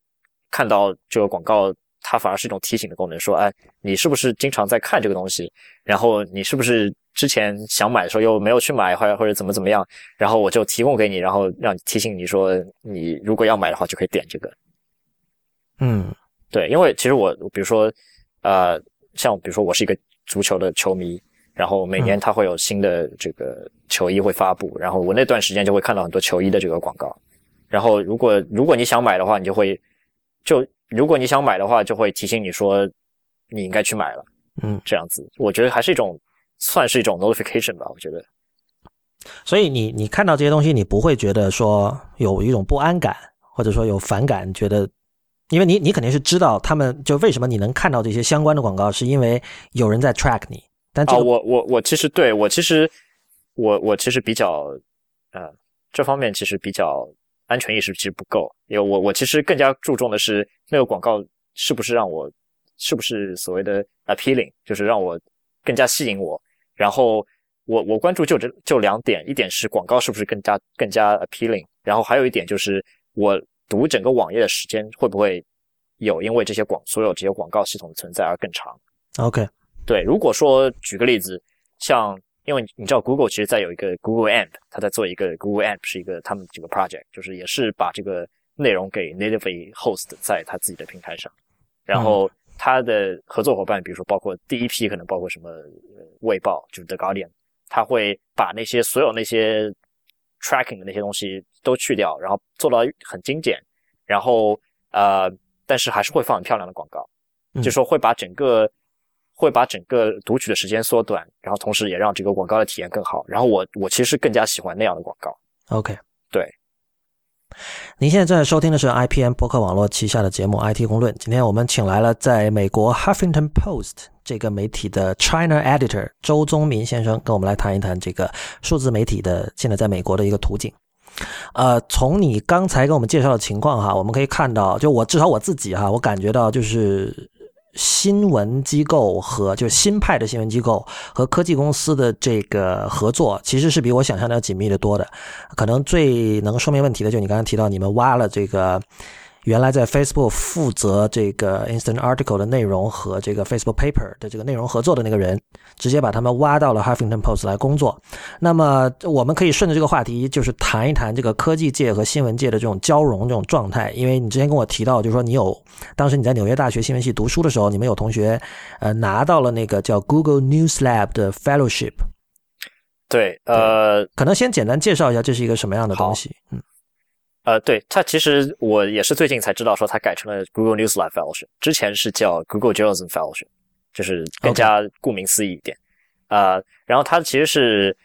看到这个广告，它反而是一种提醒的功能，说哎，你是不是经常在看这个东西？然后你是不是之前想买的时候又没有去买，或者或者怎么怎么样？然后我就提供给你，然后让你提醒你说，你如果要买的话就可以点这个。嗯对，因为其实我比如说，呃，像比如说我是一个足球的球迷，然后每年它会有新的这个球衣会发布，然后我那段时间就会看到很多球衣的这个广告，然后如果如果你想买的话，你就会就如果你想买的话，就会提醒你说你应该去买了，嗯，这样子，我觉得还是一种算是一种 notification 吧，我觉得。所以你你看到这些东西，你不会觉得说有一种不安感，或者说有反感，觉得，因为你你肯定是知道他们就为什么你能看到这些相关的广告，是因为有人在 track 你。但这啊，个、我我我其实对我其实我我其实比较呃这方面其实比较安全意识其实不够，因为我我其实更加注重的是那个广告是不是让我是不是所谓的 appealing，就是让我更加吸引我。然后我我关注就这就两点，一点是广告是不是更加更加 appealing，然后还有一点就是我读整个网页的时间会不会有因为这些广所有这些广告系统的存在而更长。OK，对，如果说举个例子，像因为你知道 Google 其实在有一个 Google Amp，它在做一个 Google Amp 是一个他们这个 project，就是也是把这个内容给 natively host 在它自己的平台上。然后它的合作伙伴，比如说包括第一批可能包括什么卫报，就是 The Guardian，他会把那些所有那些 tracking 的那些东西都去掉，然后做到很精简，然后呃，但是还是会放很漂亮的广告，就说会把整个。会把整个读取的时间缩短，然后同时也让这个广告的体验更好。然后我我其实更加喜欢那样的广告。OK，对。您现在正在收听的是 IPM 博客网络旗下的节目《IT 公论》。今天我们请来了在美国《Huffington Post》这个媒体的 China Editor 周宗民先生，跟我们来谈一谈这个数字媒体的现在在美国的一个图景。呃，从你刚才跟我们介绍的情况哈，我们可以看到，就我至少我自己哈，我感觉到就是。新闻机构和就是新派的新闻机构和科技公司的这个合作，其实是比我想象的要紧密的多的。可能最能说明问题的，就你刚才提到，你们挖了这个。原来在 Facebook 负责这个 Instant Article 的内容和这个 Facebook Paper 的这个内容合作的那个人，直接把他们挖到了 Huffington Post 来工作。那么我们可以顺着这个话题，就是谈一谈这个科技界和新闻界的这种交融这种状态。因为你之前跟我提到，就是说你有当时你在纽约大学新闻系读书的时候，你们有同学呃拿到了那个叫 Google News Lab 的 Fellowship。对，呃，可能先简单介绍一下这是一个什么样的东西，嗯。呃，对，它其实我也是最近才知道，说它改成了 Google News Live Fellowship，之前是叫 Google Journalism Fellowship，就是更加顾名思义一点。啊，然后它其实是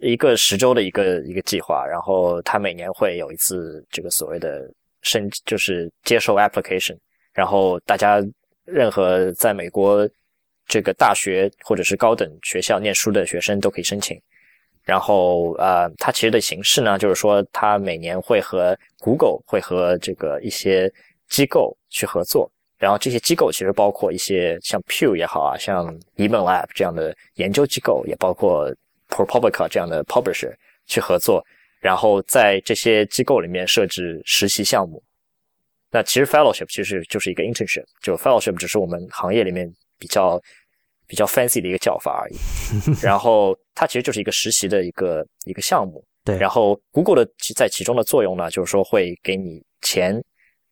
一个十周的一个一个计划，然后它每年会有一次这个所谓的申，就是接受 application，然后大家任何在美国这个大学或者是高等学校念书的学生都可以申请。然后，呃，它其实的形式呢，就是说，它每年会和 Google 会和这个一些机构去合作，然后这些机构其实包括一些像 Pew 也好啊，像 EvenLab 这样的研究机构，也包括 ProPublica 这样的 publisher 去合作，然后在这些机构里面设置实习项目。那其实 Fellowship 其实就是一个 internship，就 Fellowship 只是我们行业里面比较。比较 fancy 的一个叫法而已，然后它其实就是一个实习的一个一个项目。对，然后 Google 的在其中的作用呢，就是说会给你钱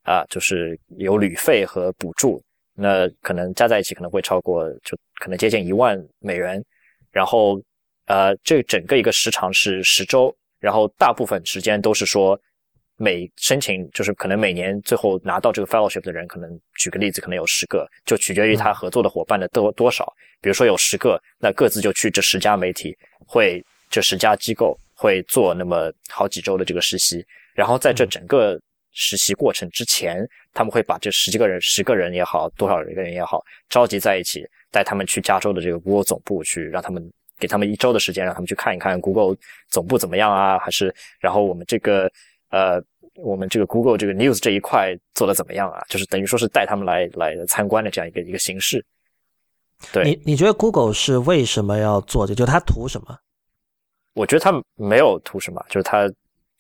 啊，就是有旅费和补助，那可能加在一起可能会超过，就可能接近一万美元。然后呃，这整个一个时长是十周，然后大部分时间都是说。每申请就是可能每年最后拿到这个 fellowship 的人，可能举个例子，可能有十个，就取决于他合作的伙伴的多多少。比如说有十个，那各自就去这十家媒体，会这十家机构会做那么好几周的这个实习。然后在这整个实习过程之前，他们会把这十几个人、十个人也好，多少人个人也好，召集在一起，带他们去加州的这个 Google 总部去，让他们给他们一周的时间，让他们去看一看 Google 总部怎么样啊，还是然后我们这个。呃，我们这个 Google 这个 News 这一块做的怎么样啊？就是等于说是带他们来来参观的这样一个一个形式。对，你你觉得 Google 是为什么要做这？就它图什么？我觉得它没有图什么，就是它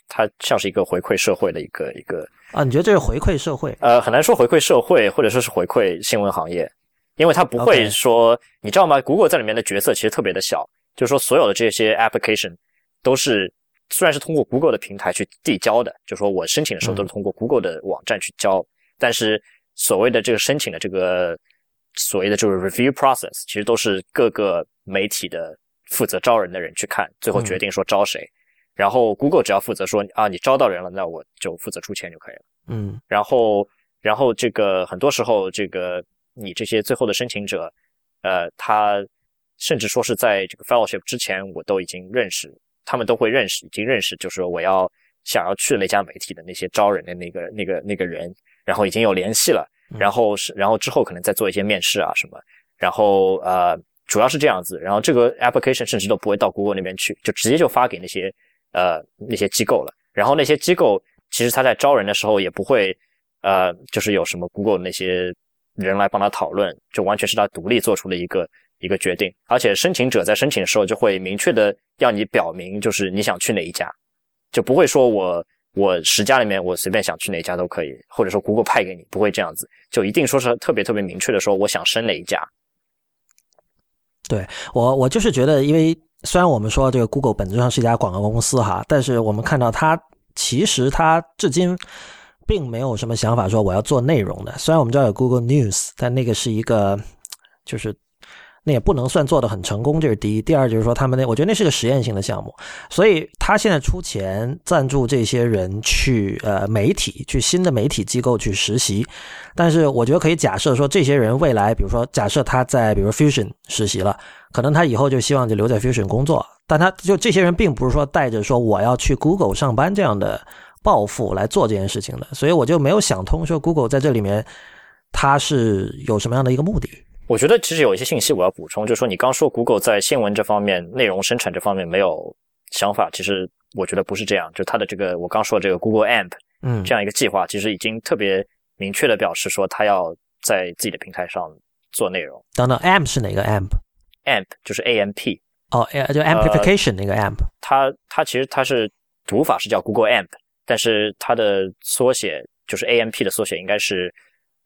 它像是一个回馈社会的一个一个啊？你觉得这是回馈社会？呃，很难说回馈社会，或者说是回馈新闻行业，因为它不会说，你知道吗？Google 在里面的角色其实特别的小，就是说所有的这些 application 都是。虽然是通过 Google 的平台去递交的，就说我申请的时候都是通过 Google 的网站去交，但是所谓的这个申请的这个所谓的就是 review process，其实都是各个媒体的负责招人的人去看，最后决定说招谁，然后 Google 只要负责说啊你招到人了，那我就负责出钱就可以了。嗯，然后然后这个很多时候这个你这些最后的申请者，呃，他甚至说是在这个 fellowship 之前我都已经认识。他们都会认识，已经认识，就是说我要想要去那家媒体的那些招人的那个、那个、那个人，然后已经有联系了，然后是，然后之后可能再做一些面试啊什么，然后呃，主要是这样子，然后这个 application 甚至都不会到 Google 那边去，就直接就发给那些呃那些机构了，然后那些机构其实他在招人的时候也不会呃，就是有什么 Google 那些人来帮他讨论，就完全是他独立做出的一个。一个决定，而且申请者在申请的时候就会明确的要你表明，就是你想去哪一家，就不会说我我十家里面我随便想去哪一家都可以，或者说 Google 派给你，不会这样子，就一定说是特别特别明确的说我想申哪一家。对我我就是觉得，因为虽然我们说这个 Google 本质上是一家广告公司哈，但是我们看到它其实它至今并没有什么想法说我要做内容的。虽然我们知道有 Google News，但那个是一个就是。那也不能算做的很成功，这是第一。第二就是说，他们那我觉得那是个实验性的项目，所以他现在出钱赞助这些人去呃媒体去新的媒体机构去实习。但是我觉得可以假设说，这些人未来，比如说假设他在比如 Fusion 实习了，可能他以后就希望就留在 Fusion 工作。但他就这些人并不是说带着说我要去 Google 上班这样的抱负来做这件事情的，所以我就没有想通说 Google 在这里面他是有什么样的一个目的。我觉得其实有一些信息我要补充，就是说你刚说 Google 在新闻这方面、内容生产这方面没有想法，其实我觉得不是这样。就它的这个我刚说的这个 Google AMP，嗯，这样一个计划，其实已经特别明确的表示说，它要在自己的平台上做内容。等等，AMP 是哪个 AMP？AMP 就是 AMP。哦，就 Amplification 那个 AMP。它它其实它是读法是叫 Google AMP，但是它的缩写就是 AMP 的缩写应该是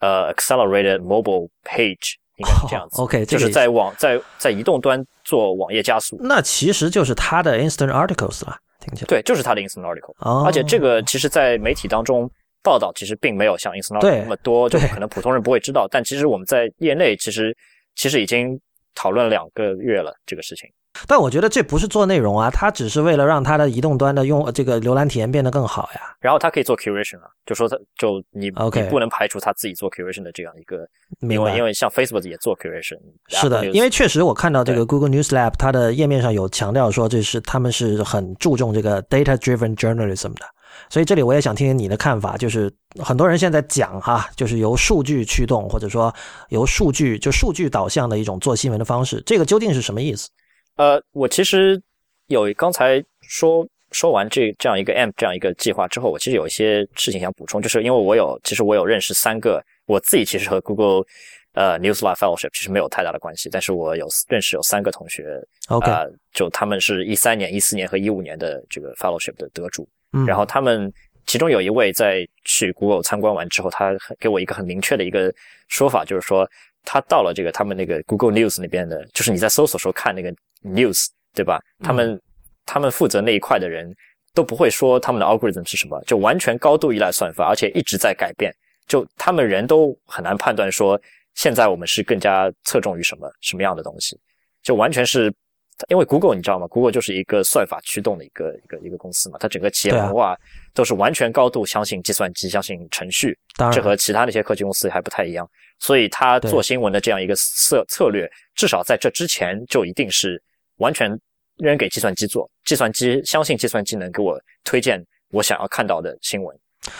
呃 Accelerated Mobile Page。应该是这样子，OK，就是在网在在移动端做网页加速，那其实就是它的 Instant Articles 了，听起来。对，就是它的 Instant Article，而且这个其实在媒体当中报道其实并没有像 Instant Article 那么多，就可能普通人不会知道，但其实我们在业内其实其实已经讨论两个月了这个事情。但我觉得这不是做内容啊，它只是为了让它的移动端的用这个浏览体验变得更好呀。然后它可以做 curation 啊，就说它就你 OK 不能排除它自己做 curation 的这样一个，因为因为像 Facebook 也做 curation。是的，因为确实我看到这个 Google News Lab 它的页面上有强调说这是他们是很注重这个 data driven journalism 的，所以这里我也想听听你的看法，就是很多人现在讲哈，就是由数据驱动或者说由数据就数据导向的一种做新闻的方式，这个究竟是什么意思？呃，我其实有刚才说说完这这样一个 M 这样一个计划之后，我其实有一些事情想补充，就是因为我有其实我有认识三个，我自己其实和 Google 呃 News Live Fellowship 其实没有太大的关系，但是我有认识有三个同学，OK，就他们是一三年、一四年和一五年的这个 Fellowship 的得主，嗯，然后他们其中有一位在去 Google 参观完之后，他给我一个很明确的一个说法，就是说他到了这个他们那个 Google News 那边的，就是你在搜索时候看那个。News 对吧？他们他们负责那一块的人都不会说他们的 algorithm 是什么，就完全高度依赖算法，而且一直在改变。就他们人都很难判断说现在我们是更加侧重于什么什么样的东西，就完全是因为 Google 你知道吗？Google 就是一个算法驱动的一个一个一个公司嘛，它整个企业文化都是完全高度相信计算机、相信程序，这和其他那些科技公司还不太一样。所以他做新闻的这样一个策策略，至少在这之前就一定是完全扔给计算机做，计算机相信计算机能给我推荐我想要看到的新闻。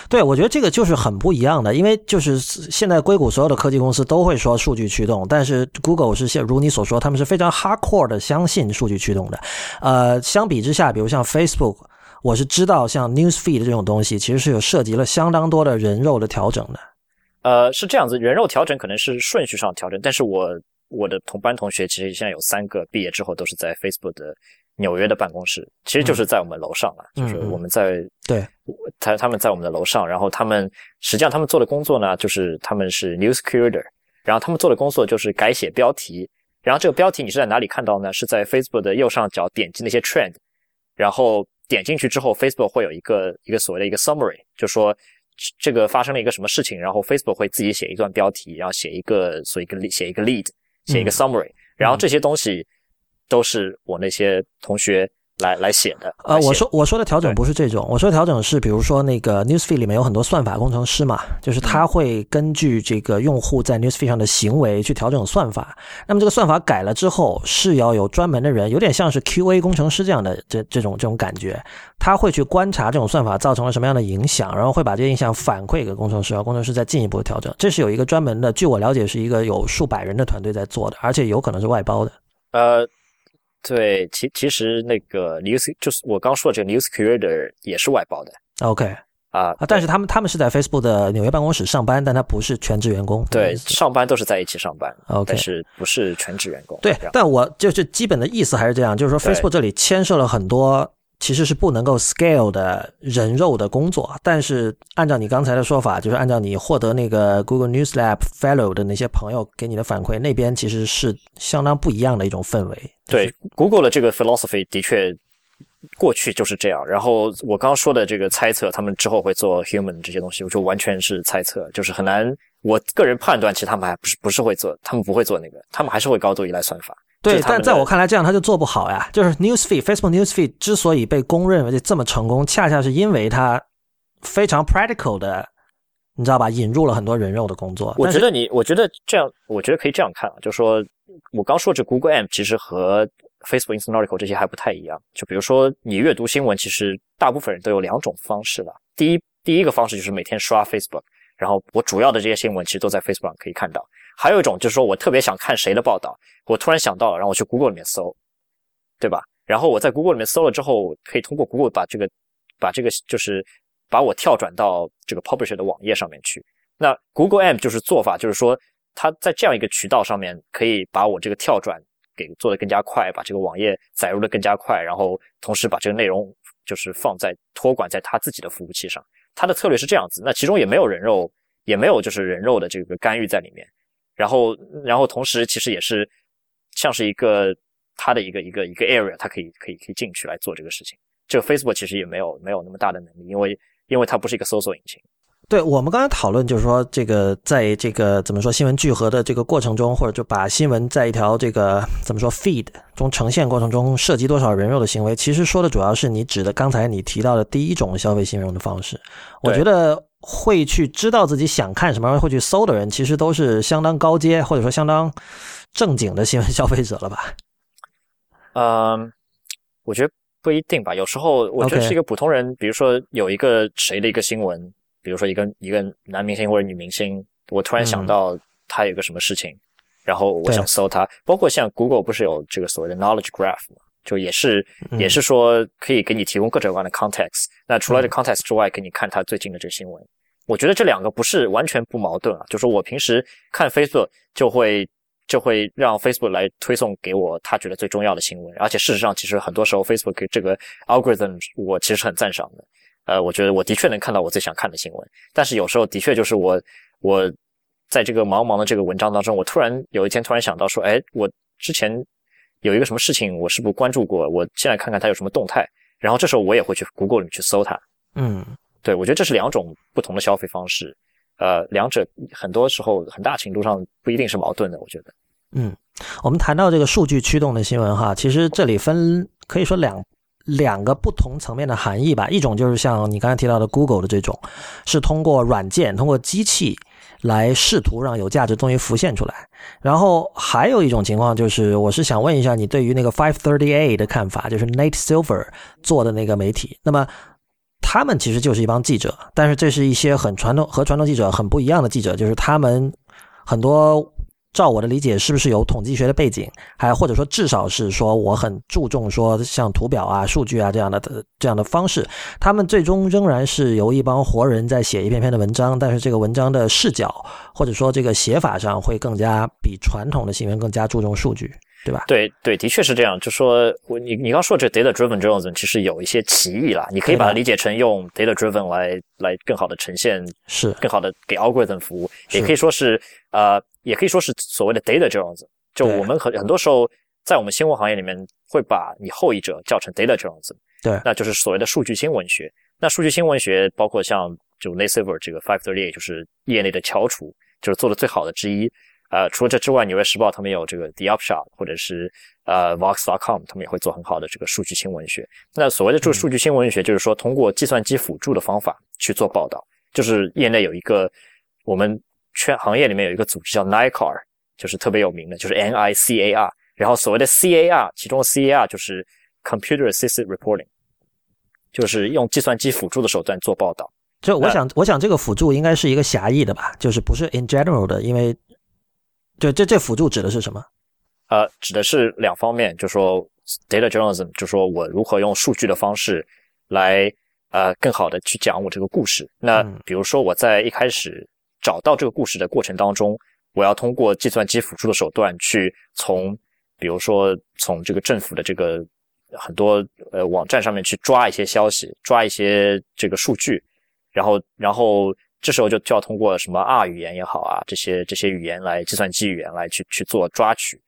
对，我觉得这个就是很不一样的，因为就是现在硅谷所有的科技公司都会说数据驱动，但是 Google 是像如你所说，他们是非常 hardcore 的相信数据驱动的。呃，相比之下，比如像 Facebook，我是知道像 Newsfeed 这种东西，其实是有涉及了相当多的人肉的调整的。呃，是这样子，人肉调整可能是顺序上调整，但是我我的同班同学其实现在有三个毕业之后都是在 Facebook 的纽约的办公室，其实就是在我们楼上了，就是我们在对，他他们在我们的楼上，然后他们实际上他们做的工作呢，就是他们是 News Curator，然后他们做的工作就是改写标题，然后这个标题你是在哪里看到呢？是在 Facebook 的右上角点击那些 Trend，然后点进去之后，Facebook 会有一个一个所谓的一个 Summary，就说。这个发生了一个什么事情，然后 Facebook 会自己写一段标题，然后写一个，所以一个写一个 lead，写一个 summary，然后这些东西都是我那些同学。来来写的，呃，我说我说的调整不是这种，我说的调整是，比如说那个 Newsfeed 里面有很多算法工程师嘛，就是他会根据这个用户在 Newsfeed 上的行为去调整算法。那么这个算法改了之后，是要有专门的人，有点像是 QA 工程师这样的这这种这种感觉，他会去观察这种算法造成了什么样的影响，然后会把这些影响反馈给工程师，然后工程师再进一步调整。这是有一个专门的，据我了解是一个有数百人的团队在做的，而且有可能是外包的。呃。对，其其实那个 news 就是我刚说的这个 news curator 也是外包的。OK 啊，但是他们他们是在 Facebook 的纽约办公室上班，但他不是全职员工。对，上班都是在一起上班。OK，但是不是全职员工。对，但我就是基本的意思还是这样，就是说 Facebook 这里牵涉了很多其实是不能够 scale 的人肉的工作，但是按照你刚才的说法，就是按照你获得那个 Google News Lab Fellow 的那些朋友给你的反馈，那边其实是相当不一样的一种氛围。对，Google 的这个 philosophy 的确过去就是这样。然后我刚刚说的这个猜测，他们之后会做 human 这些东西，我就完全是猜测，就是很难。我个人判断，其实他们还不是不是会做，他们不会做那个，他们还是会高度依赖算法。对，但在我看来，这样他就做不好呀。就是 Newsfeed Facebook Newsfeed 之所以被公认为这么成功，恰恰是因为它非常 practical 的，你知道吧？引入了很多人肉的工作。我觉得你，我觉得这样，我觉得可以这样看啊，就是说我刚说这 Google M 其实和 Facebook Instant Article 这些还不太一样。就比如说你阅读新闻，其实大部分人都有两种方式吧。第一，第一个方式就是每天刷 Facebook。然后我主要的这些新闻其实都在 Facebook 上可以看到。还有一种就是说我特别想看谁的报道，我突然想到了，然后我去 Google 里面搜，对吧？然后我在 Google 里面搜了之后，可以通过 Google 把这个把这个就是把我跳转到这个 Publisher 的网页上面去。那 Google M 就是做法，就是说它在这样一个渠道上面可以把我这个跳转给做得更加快，把这个网页载入的更加快，然后同时把这个内容就是放在托管在他自己的服务器上。他的策略是这样子，那其中也没有人肉，也没有就是人肉的这个干预在里面。然后，然后同时其实也是像是一个他的一个一个一个 area，他可以可以可以进去来做这个事情。这个 Facebook 其实也没有没有那么大的能力，因为因为它不是一个搜索引擎。对我们刚才讨论就是说，这个在这个怎么说新闻聚合的这个过程中，或者就把新闻在一条这个怎么说 feed 中呈现过程中涉及多少人肉的行为，其实说的主要是你指的刚才你提到的第一种消费新闻的方式。我觉得会去知道自己想看什么，会去搜的人，其实都是相当高阶或者说相当正经的新闻消费者了吧？嗯，我觉得不一定吧。有时候我觉得是一个普通人，比如说有一个谁的一个新闻。比如说一个一个男明星或者女明星，我突然想到他有个什么事情，然后我想搜他。包括像 Google 不是有这个所谓的 Knowledge Graph 吗？就也是也是说可以给你提供各种各样的 context。那除了这 context 之外，给你看他最近的这新闻。我觉得这两个不是完全不矛盾啊。就是我平时看 Facebook 就会就会让 Facebook 来推送给我他觉得最重要的新闻。而且事实上，其实很多时候 Facebook 这个 algorithm 我其实很赞赏的。呃，我觉得我的确能看到我最想看的新闻，但是有时候的确就是我，我在这个茫茫的这个文章当中，我突然有一天突然想到说，哎，我之前有一个什么事情，我是不是关注过？我现在看看它有什么动态，然后这时候我也会去 Google 里面去搜它。嗯，对，我觉得这是两种不同的消费方式，呃，两者很多时候很大程度上不一定是矛盾的。我觉得，嗯，我们谈到这个数据驱动的新闻哈，其实这里分可以说两。两个不同层面的含义吧，一种就是像你刚才提到的 Google 的这种，是通过软件、通过机器来试图让有价值东西浮现出来。然后还有一种情况就是，我是想问一下你对于那个 Five Thirty A 的看法，就是 Nate Silver 做的那个媒体。那么他们其实就是一帮记者，但是这是一些很传统和传统记者很不一样的记者，就是他们很多。照我的理解，是不是有统计学的背景？还或者说，至少是说，我很注重说像图表啊、数据啊这样的这样的方式。他们最终仍然是由一帮活人在写一篇篇的文章，但是这个文章的视角或者说这个写法上会更加比传统的新闻更加注重数据。对吧？对对，的确是这样。就说我你你刚说这 data driven journalism 其实有一些歧义啦，你可以把它理解成用 data driven 来来更好的呈现，是更好的给 algorithm 服务，也可以说是呃，也可以说是所谓的 data journalism。就我们很很多时候在我们新闻行业里面会把你后一者叫成 data journalism，对，那就是所谓的数据新闻学。那数据新闻学包括像就 Nate Silver 这个 Five Thirty 就是业内的翘楚，就是做的最好的之一。呃，除了这之外，《纽约时报》他们有这个 The Upshot，或者是呃 Vox.com，他们也会做很好的这个数据新闻学。那所谓的这个数据新闻学，就是说通过计算机辅助的方法去做报道。就是业内有一个我们圈行业里面有一个组织叫 NICAR，就是特别有名的，就是 N-I-C-A-R。然后所谓的 C-A-R，其中的 C-A-R 就是 Computer Assisted Reporting，就是用计算机辅助的手段做报道。就我想，我想这个辅助应该是一个狭义的吧，就是不是 in general 的，因为。对，这这辅助指的是什么？呃，指的是两方面，就说 data journalism，就说我如何用数据的方式来呃更好的去讲我这个故事。那比如说我在一开始找到这个故事的过程当中，我要通过计算机辅助的手段去从，比如说从这个政府的这个很多呃网站上面去抓一些消息，抓一些这个数据，然后然后这时候就就要通过什么 R 语言也好啊，这些这些语言来计算机语言来去去做抓取。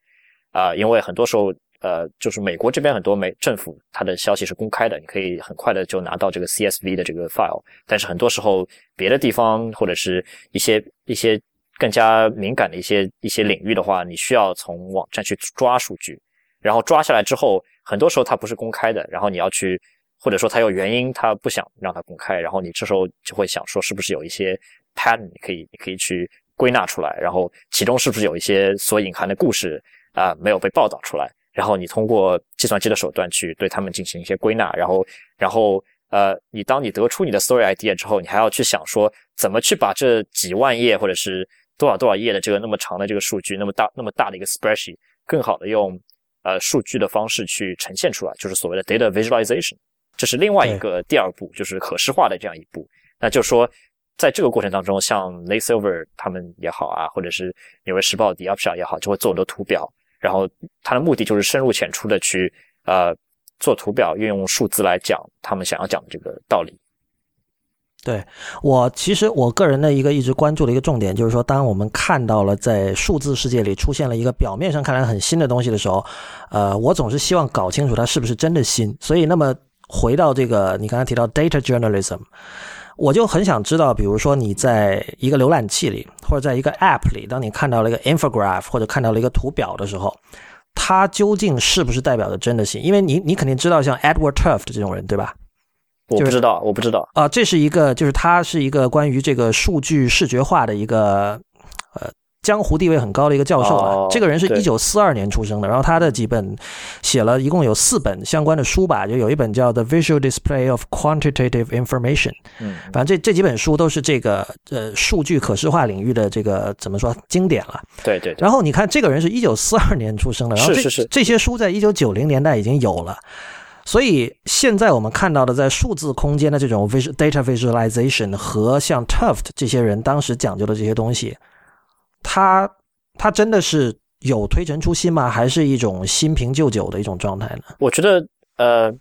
啊，因为很多时候呃就是美国这边很多美政府它的消息是公开的，你可以很快的就拿到这个 CSV 的这个 file，但是很多时候别的地方或者是一些一些更加敏感的一些一些领域的话，你需要从网站去抓数据。然后抓下来之后，很多时候它不是公开的，然后你要去，或者说它有原因，它不想让它公开，然后你这时候就会想说，是不是有一些 pattern 你可以你可以去归纳出来，然后其中是不是有一些所隐含的故事啊没有被报道出来，然后你通过计算机的手段去对他们进行一些归纳，然后然后呃，你当你得出你的 story idea 之后，你还要去想说怎么去把这几万页或者是多少多少页的这个那么长的这个数据，那么大那么大的一个 spreadsheet，更好的用。呃，数据的方式去呈现出来，就是所谓的 data visualization，这是另外一个第二步，就是可视化的这样一步。那就是说，在这个过程当中，像 Lay Silver 他们也好啊，或者是纽约时报 The Upshot 也好，就会做很多图表，然后它的目的就是深入浅出的去呃做图表，运用数字来讲他们想要讲的这个道理。对我，其实我个人的一个一直关注的一个重点，就是说，当我们看到了在数字世界里出现了一个表面上看来很新的东西的时候，呃，我总是希望搞清楚它是不是真的新。所以，那么回到这个你刚才提到 data journalism，我就很想知道，比如说你在一个浏览器里或者在一个 app 里，当你看到了一个 infograph 或者看到了一个图表的时候，它究竟是不是代表着真的信？因为你你肯定知道像 Edward Tuft 这种人，对吧？我不知道，我不知道啊，这是一个，就是它是一个关于这个数据视觉化的一个，呃，江湖地位很高的一个教授啊。这个人是一九四二年出生的，然后他的几本写了一共有四本相关的书吧，就有一本叫《The Visual Display of Quantitative Information》。嗯，反正这这几本书都是这个呃数据可视化领域的这个怎么说经典了。对对。然后你看，这个人是一九四二年出生的，然后这这些书在一九九零年代已经有了。所以现在我们看到的，在数字空间的这种 visual data visualization 和像 Tuft 这些人当时讲究的这些东西，它它真的是有推陈出新吗？还是一种新瓶旧酒的一种状态呢？我觉得，呃，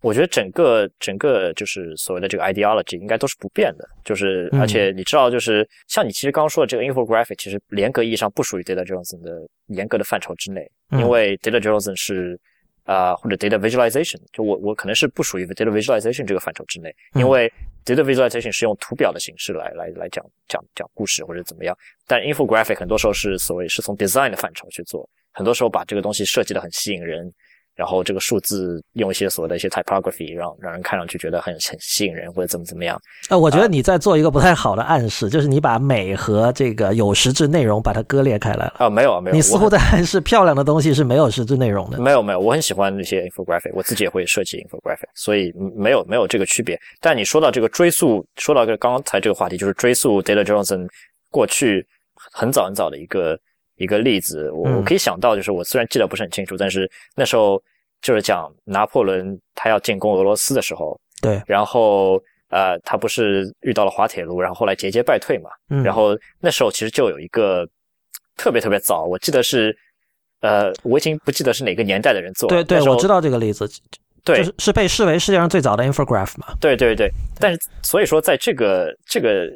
我觉得整个整个就是所谓的这个 ideology 应该都是不变的。就是而且你知道，就是像你其实刚刚说的这个 infographic，其实严格意义上不属于 data journalism 的严格的范畴之内，因为 data journalism 是。啊，或者 data visualization，就我我可能是不属于 data visualization 这个范畴之内，因为 data visualization 是用图表的形式来来来讲讲讲故事或者怎么样，但 infographic 很多时候是所谓是从 design 的范畴去做，很多时候把这个东西设计的很吸引人。然后这个数字用一些所谓的一些 typography，让让人看上去觉得很很吸引人，或者怎么怎么样。呃，我觉得你在做一个不太好的暗示，就是你把美和这个有实质内容把它割裂开来了。啊，没有没有，你似乎在暗示漂亮的东西是没有实质内容的。没有没有，我很喜欢那些 infographic，我自己也会设计 infographic，所以没有没有这个区别。但你说到这个追溯，说到这个刚才这个话题，就是追溯 Data Johnson 过去很早很早的一个。一个例子，我我可以想到，就是我虽然记得不是很清楚，但是那时候就是讲拿破仑他要进攻俄罗斯的时候，对，然后呃，他不是遇到了滑铁卢，然后后来节节败退嘛，嗯，然后那时候其实就有一个特别特别早，我记得是呃，我已经不记得是哪个年代的人做，对对，我知道这个例子，对，是被视为世界上最早的 infograph 嘛，对对对，但是所以说在这个这个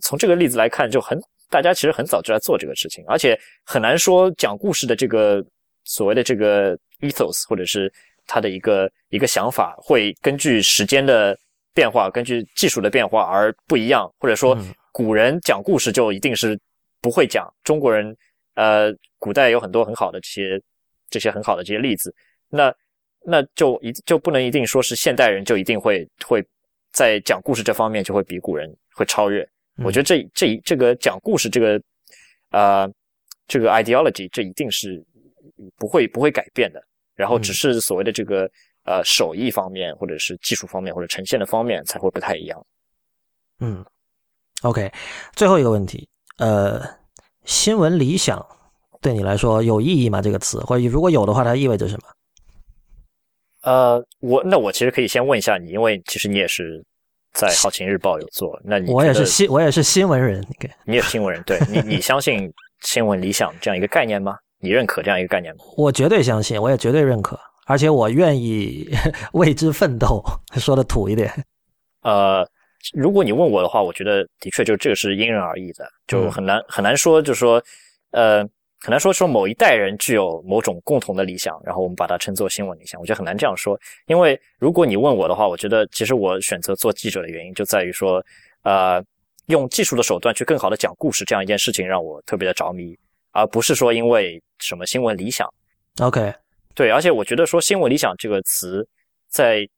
从这个例子来看就很。大家其实很早就在做这个事情，而且很难说讲故事的这个所谓的这个 ethos，或者是他的一个一个想法，会根据时间的变化，根据技术的变化而不一样。或者说，古人讲故事就一定是不会讲，中国人呃，古代有很多很好的这些这些很好的这些例子，那那就一就不能一定说是现代人就一定会会在讲故事这方面就会比古人会超越。我觉得这这这个讲故事这个，呃，这个 ideology 这一定是不会不会改变的。然后只是所谓的这个呃手艺方面，或者是技术方面，或者呈现的方面才会不太一样。嗯，OK，最后一个问题，呃，新闻理想对你来说有意义吗？这个词，或者如果有的话，它意味着什么？呃，我那我其实可以先问一下你，因为其实你也是。在《好情日报》有做，那你我也是新我也是新闻人，你也是新闻人，对你你相信新闻理想这样一个概念吗？你认可这样一个概念吗？我绝对相信，我也绝对认可，而且我愿意 为之奋斗。说的土一点，呃，如果你问我的话，我觉得的确就这个是因人而异的，就很难很难说，就是说，呃，很难说说某一代人具有某种共同的理想，然后我们把它称作新闻理想，我觉得很难这样说。因为如果你问我的话，我觉得其实我选择做记者的原因就在于说，呃，用技术的手段去更好的讲故事这样一件事情让我特别的着迷，而不是说因为什么新闻理想。OK。对，而且我觉得说“新闻理想”这个词，在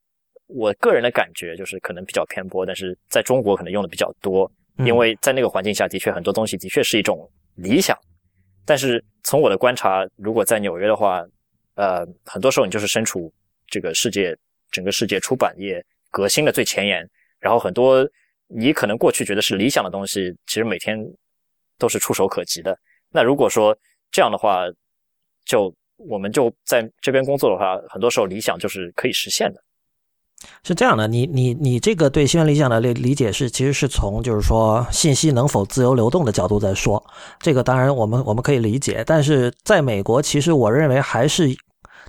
我个人的感觉就是可能比较偏颇，但是在中国可能用的比较多，因为在那个环境下的确很多东西的确是一种理想。但是从我的观察，如果在纽约的话，呃，很多时候你就是身处这个世界整个世界出版业革新的最前沿，然后很多你可能过去觉得是理想的东西，其实每天都是触手可及的。那如果说这样的话，就我们就在这边工作的话，很多时候理想就是可以实现的。是这样的，你你你这个对新闻理想的理理解是，其实是从就是说信息能否自由流动的角度在说。这个当然我们我们可以理解，但是在美国，其实我认为还是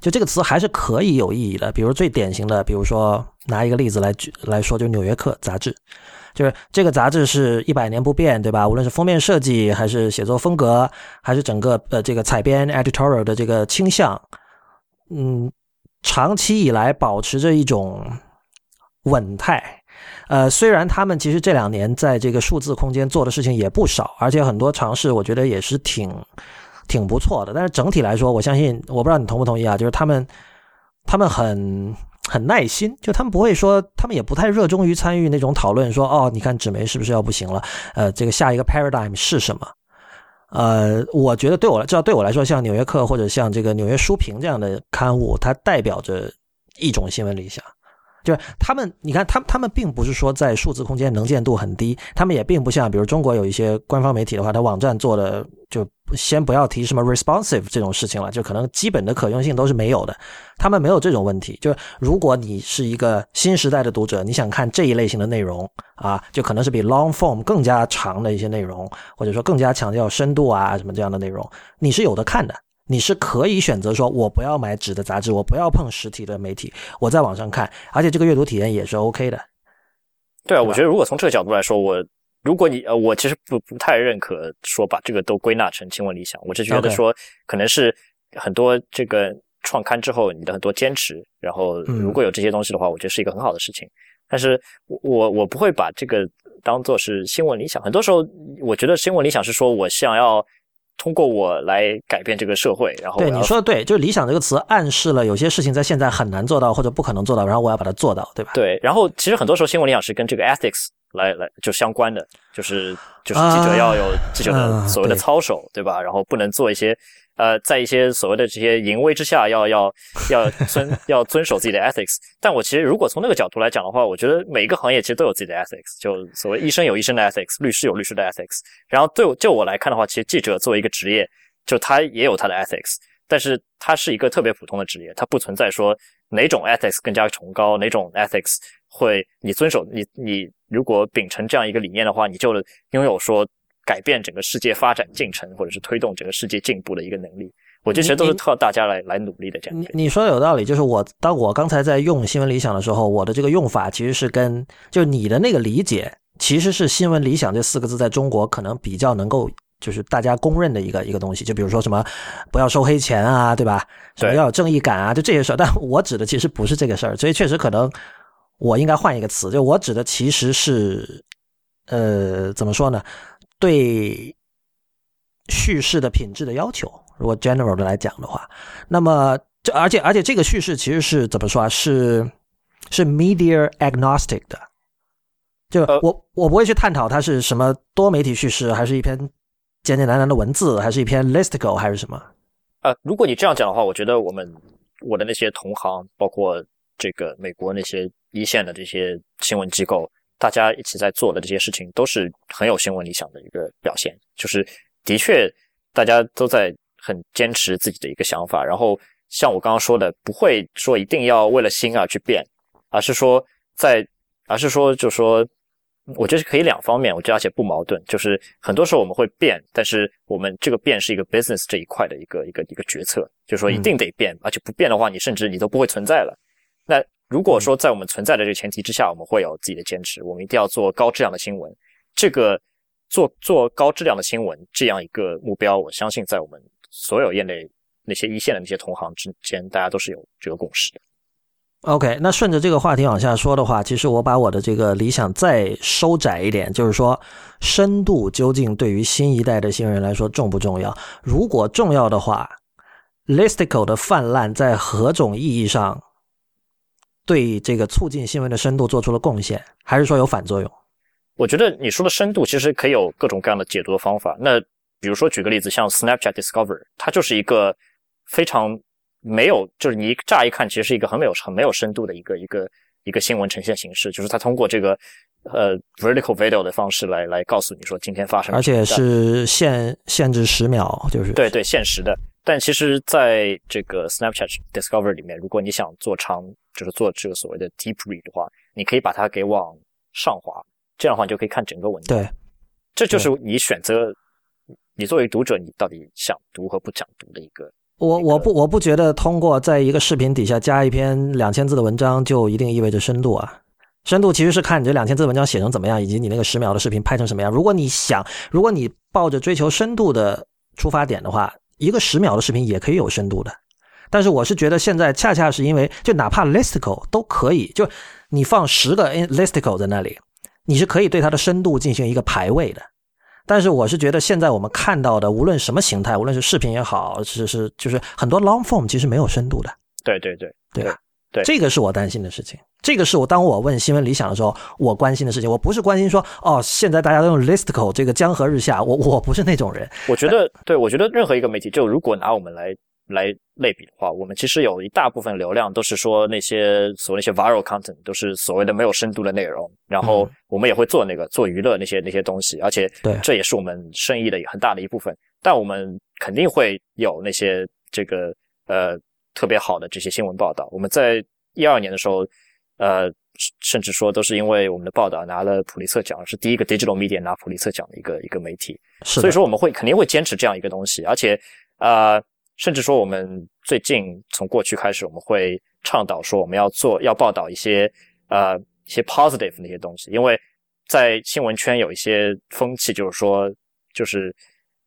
就这个词还是可以有意义的。比如最典型的，比如说拿一个例子来举来说，就《纽约客》杂志。就是这个杂志是一百年不变，对吧？无论是封面设计，还是写作风格，还是整个呃这个采编 editorial 的这个倾向，嗯，长期以来保持着一种稳态。呃，虽然他们其实这两年在这个数字空间做的事情也不少，而且很多尝试我觉得也是挺挺不错的。但是整体来说，我相信，我不知道你同不同意啊？就是他们他们很。很耐心，就他们不会说，他们也不太热衷于参与那种讨论，说哦，你看纸媒是不是要不行了？呃，这个下一个 paradigm 是什么？呃，我觉得对我来，至少对我来说，像《纽约客》或者像这个《纽约书评》这样的刊物，它代表着一种新闻理想。就是他们，你看，他他们并不是说在数字空间能见度很低，他们也并不像，比如中国有一些官方媒体的话，它网站做的就先不要提什么 responsive 这种事情了，就可能基本的可用性都是没有的。他们没有这种问题。就是如果你是一个新时代的读者，你想看这一类型的内容啊，就可能是比 long form 更加长的一些内容，或者说更加强调深度啊什么这样的内容，你是有的看的。你是可以选择说，我不要买纸的杂志，我不要碰实体的媒体，我在网上看，而且这个阅读体验也是 OK 的。对啊，我觉得如果从这个角度来说，我如果你呃，我其实不不太认可说把这个都归纳成新闻理想，我是觉得说可能是很多这个创刊之后你的很多坚持，然后如果有这些东西的话，我觉得是一个很好的事情。但是我我我不会把这个当做是新闻理想。很多时候，我觉得新闻理想是说我想要。通过我来改变这个社会，然后对你说的对，就是理想这个词暗示了有些事情在现在很难做到或者不可能做到，然后我要把它做到，对吧？对，然后其实很多时候新闻理想是跟这个 ethics 来来就相关的，就是就是记者要有记者的所谓的操守，对吧？然后不能做一些。呃，在一些所谓的这些淫威之下，要要要遵要遵守自己的 ethics。但我其实如果从那个角度来讲的话，我觉得每一个行业其实都有自己的 ethics。就所谓医生有医生的 ethics，律师有律师的 ethics。然后对就我来看的话，其实记者作为一个职业，就他也有他的 ethics。但是他是一个特别普通的职业，他不存在说哪种 ethics 更加崇高，哪种 ethics 会你遵守你你如果秉承这样一个理念的话，你就拥有说。改变整个世界发展进程，或者是推动整个世界进步的一个能力，我觉得其实都是靠大家来来努力的。这样，你你说的有道理。就是我当我刚才在用新闻理想的时候，我的这个用法其实是跟就你的那个理解，其实是新闻理想这四个字在中国可能比较能够就是大家公认的一个一个东西。就比如说什么不要收黑钱啊，对吧？什么要有正义感啊，就这些事儿。但我指的其实不是这个事儿，所以确实可能我应该换一个词。就我指的其实是呃，怎么说呢？对叙事的品质的要求，如果 general 的来讲的话，那么这而且而且这个叙事其实是怎么说啊？是是 media agnostic 的，就我我不会去探讨它是什么多媒体叙事，还是一篇简简单单的文字，还是一篇 listicle 还是什么？呃，如果你这样讲的话，我觉得我们我的那些同行，包括这个美国那些一线的这些新闻机构。大家一起在做的这些事情都是很有新闻理想的一个表现，就是的确大家都在很坚持自己的一个想法，然后像我刚刚说的，不会说一定要为了新而去变，而是说在，而是说就说我觉得是可以两方面，我觉得而且不矛盾，就是很多时候我们会变，但是我们这个变是一个 business 这一块的一个一个一个决策，就是说一定得变，而且不变的话，你甚至你都不会存在了。那如果说在我们存在的这个前提之下，我们会有自己的坚持，我们一定要做高质量的新闻。这个做做高质量的新闻这样一个目标，我相信在我们所有业内那些一线的那些同行之间，大家都是有这个共识的。OK，那顺着这个话题往下说的话，其实我把我的这个理想再收窄一点，就是说深度究竟对于新一代的新人来说重不重要？如果重要的话，Listicle 的泛滥在何种意义上对这个促进新闻的深度做出了贡献，还是说有反作用？我觉得你说的深度其实可以有各种各样的解读的方法。那比如说举个例子，像 Snapchat Discover，它就是一个非常。没有，就是你乍一看，其实是一个很没有、很没有深度的一个一个一个新闻呈现形式。就是它通过这个呃 vertical video 的方式来来告诉你说今天发生，而且是限限制十秒，就是对对限时的。但其实在这个 Snapchat Discover 里面，如果你想做长，就是做这个所谓的 deep read 的话，你可以把它给往上滑，这样的话你就可以看整个文章。对，这就是你选择你作为读者，你到底想读和不想读的一个。我我不我不觉得通过在一个视频底下加一篇两千字的文章就一定意味着深度啊，深度其实是看你这两千字文章写成怎么样，以及你那个十秒的视频拍成什么样。如果你想，如果你抱着追求深度的出发点的话，一个十秒的视频也可以有深度的。但是我是觉得现在恰恰是因为，就哪怕 listicle 都可以，就你放十个 listicle 在那里，你是可以对它的深度进行一个排位的。但是我是觉得，现在我们看到的，无论什么形态，无论是视频也好，是是就是很多 long form 其实没有深度的。对对对，对吧？对，这个是我担心的事情。这个是我当我问新闻理想的时候，我关心的事情。我不是关心说，哦，现在大家都用 listicle，这个江河日下。我我不是那种人。我觉得，对我觉得任何一个媒体，就如果拿我们来。来类比的话，我们其实有一大部分流量都是说那些所谓那些 viral content，都是所谓的没有深度的内容。然后我们也会做那个做娱乐那些那些东西，而且这也是我们生意的很大的一部分。但我们肯定会有那些这个呃特别好的这些新闻报道。我们在一二年的时候，呃，甚至说都是因为我们的报道拿了普利策奖，是第一个 digital media 拿普利策奖的一个一个媒体。是所以说我们会肯定会坚持这样一个东西，而且呃。甚至说，我们最近从过去开始，我们会倡导说，我们要做要报道一些呃一些 positive 那些东西，因为在新闻圈有一些风气，就是说，就是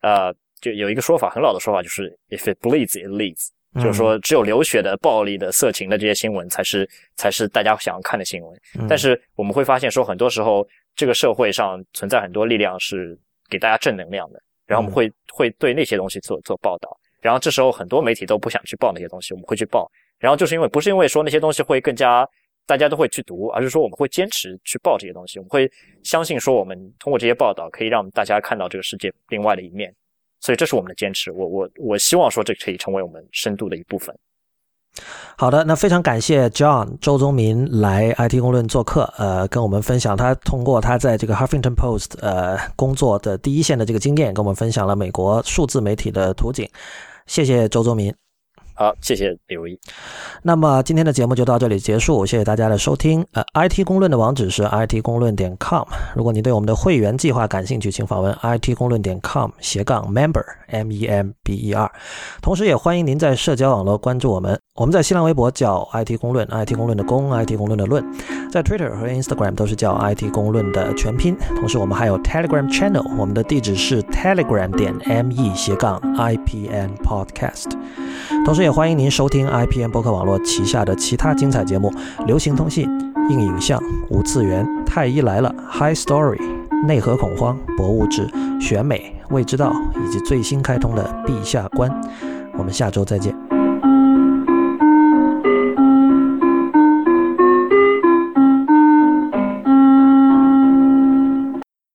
呃，就有一个说法，很老的说法，就是 if it bleeds, it leads，就是说，只有流血的、暴力的、色情的这些新闻才是才是大家想要看的新闻。但是我们会发现说，很多时候这个社会上存在很多力量是给大家正能量的，然后我们会会对那些东西做做报道。然后这时候很多媒体都不想去报那些东西，我们会去报。然后就是因为不是因为说那些东西会更加大家都会去读，而是说我们会坚持去报这些东西。我们会相信说我们通过这些报道可以让大家看到这个世界另外的一面。所以这是我们的坚持。我我我希望说这可以成为我们深度的一部分。好的，那非常感谢 John 周宗民来 IT 公论做客，呃，跟我们分享他通过他在这个 Huffington Post 呃工作的第一线的这个经验，跟我们分享了美国数字媒体的图景。谢谢周宗民。好，谢谢李如意。那么今天的节目就到这里结束，谢谢大家的收听。呃，IT 公论的网址是 IT 公论点 com。如果您对我们的会员计划感兴趣，请访问 IT 公论点 com 斜杠 member M E M B E R。同时也欢迎您在社交网络关注我们，我们在新浪微博叫 IT 公论，IT 公论的公，IT 公论的论，在 Twitter 和 Instagram 都是叫 IT 公论的全拼。同时我们还有 Telegram Channel，我们的地址是 telegram 点 M E 斜杠 I P N Podcast。同时也欢迎您收听 IPN 博客网络旗下的其他精彩节目：流行通信、硬影像、无次元、太医来了、High Story、内核恐慌、博物志、选美、未知道，以及最新开通的陛下观。我们下周再见。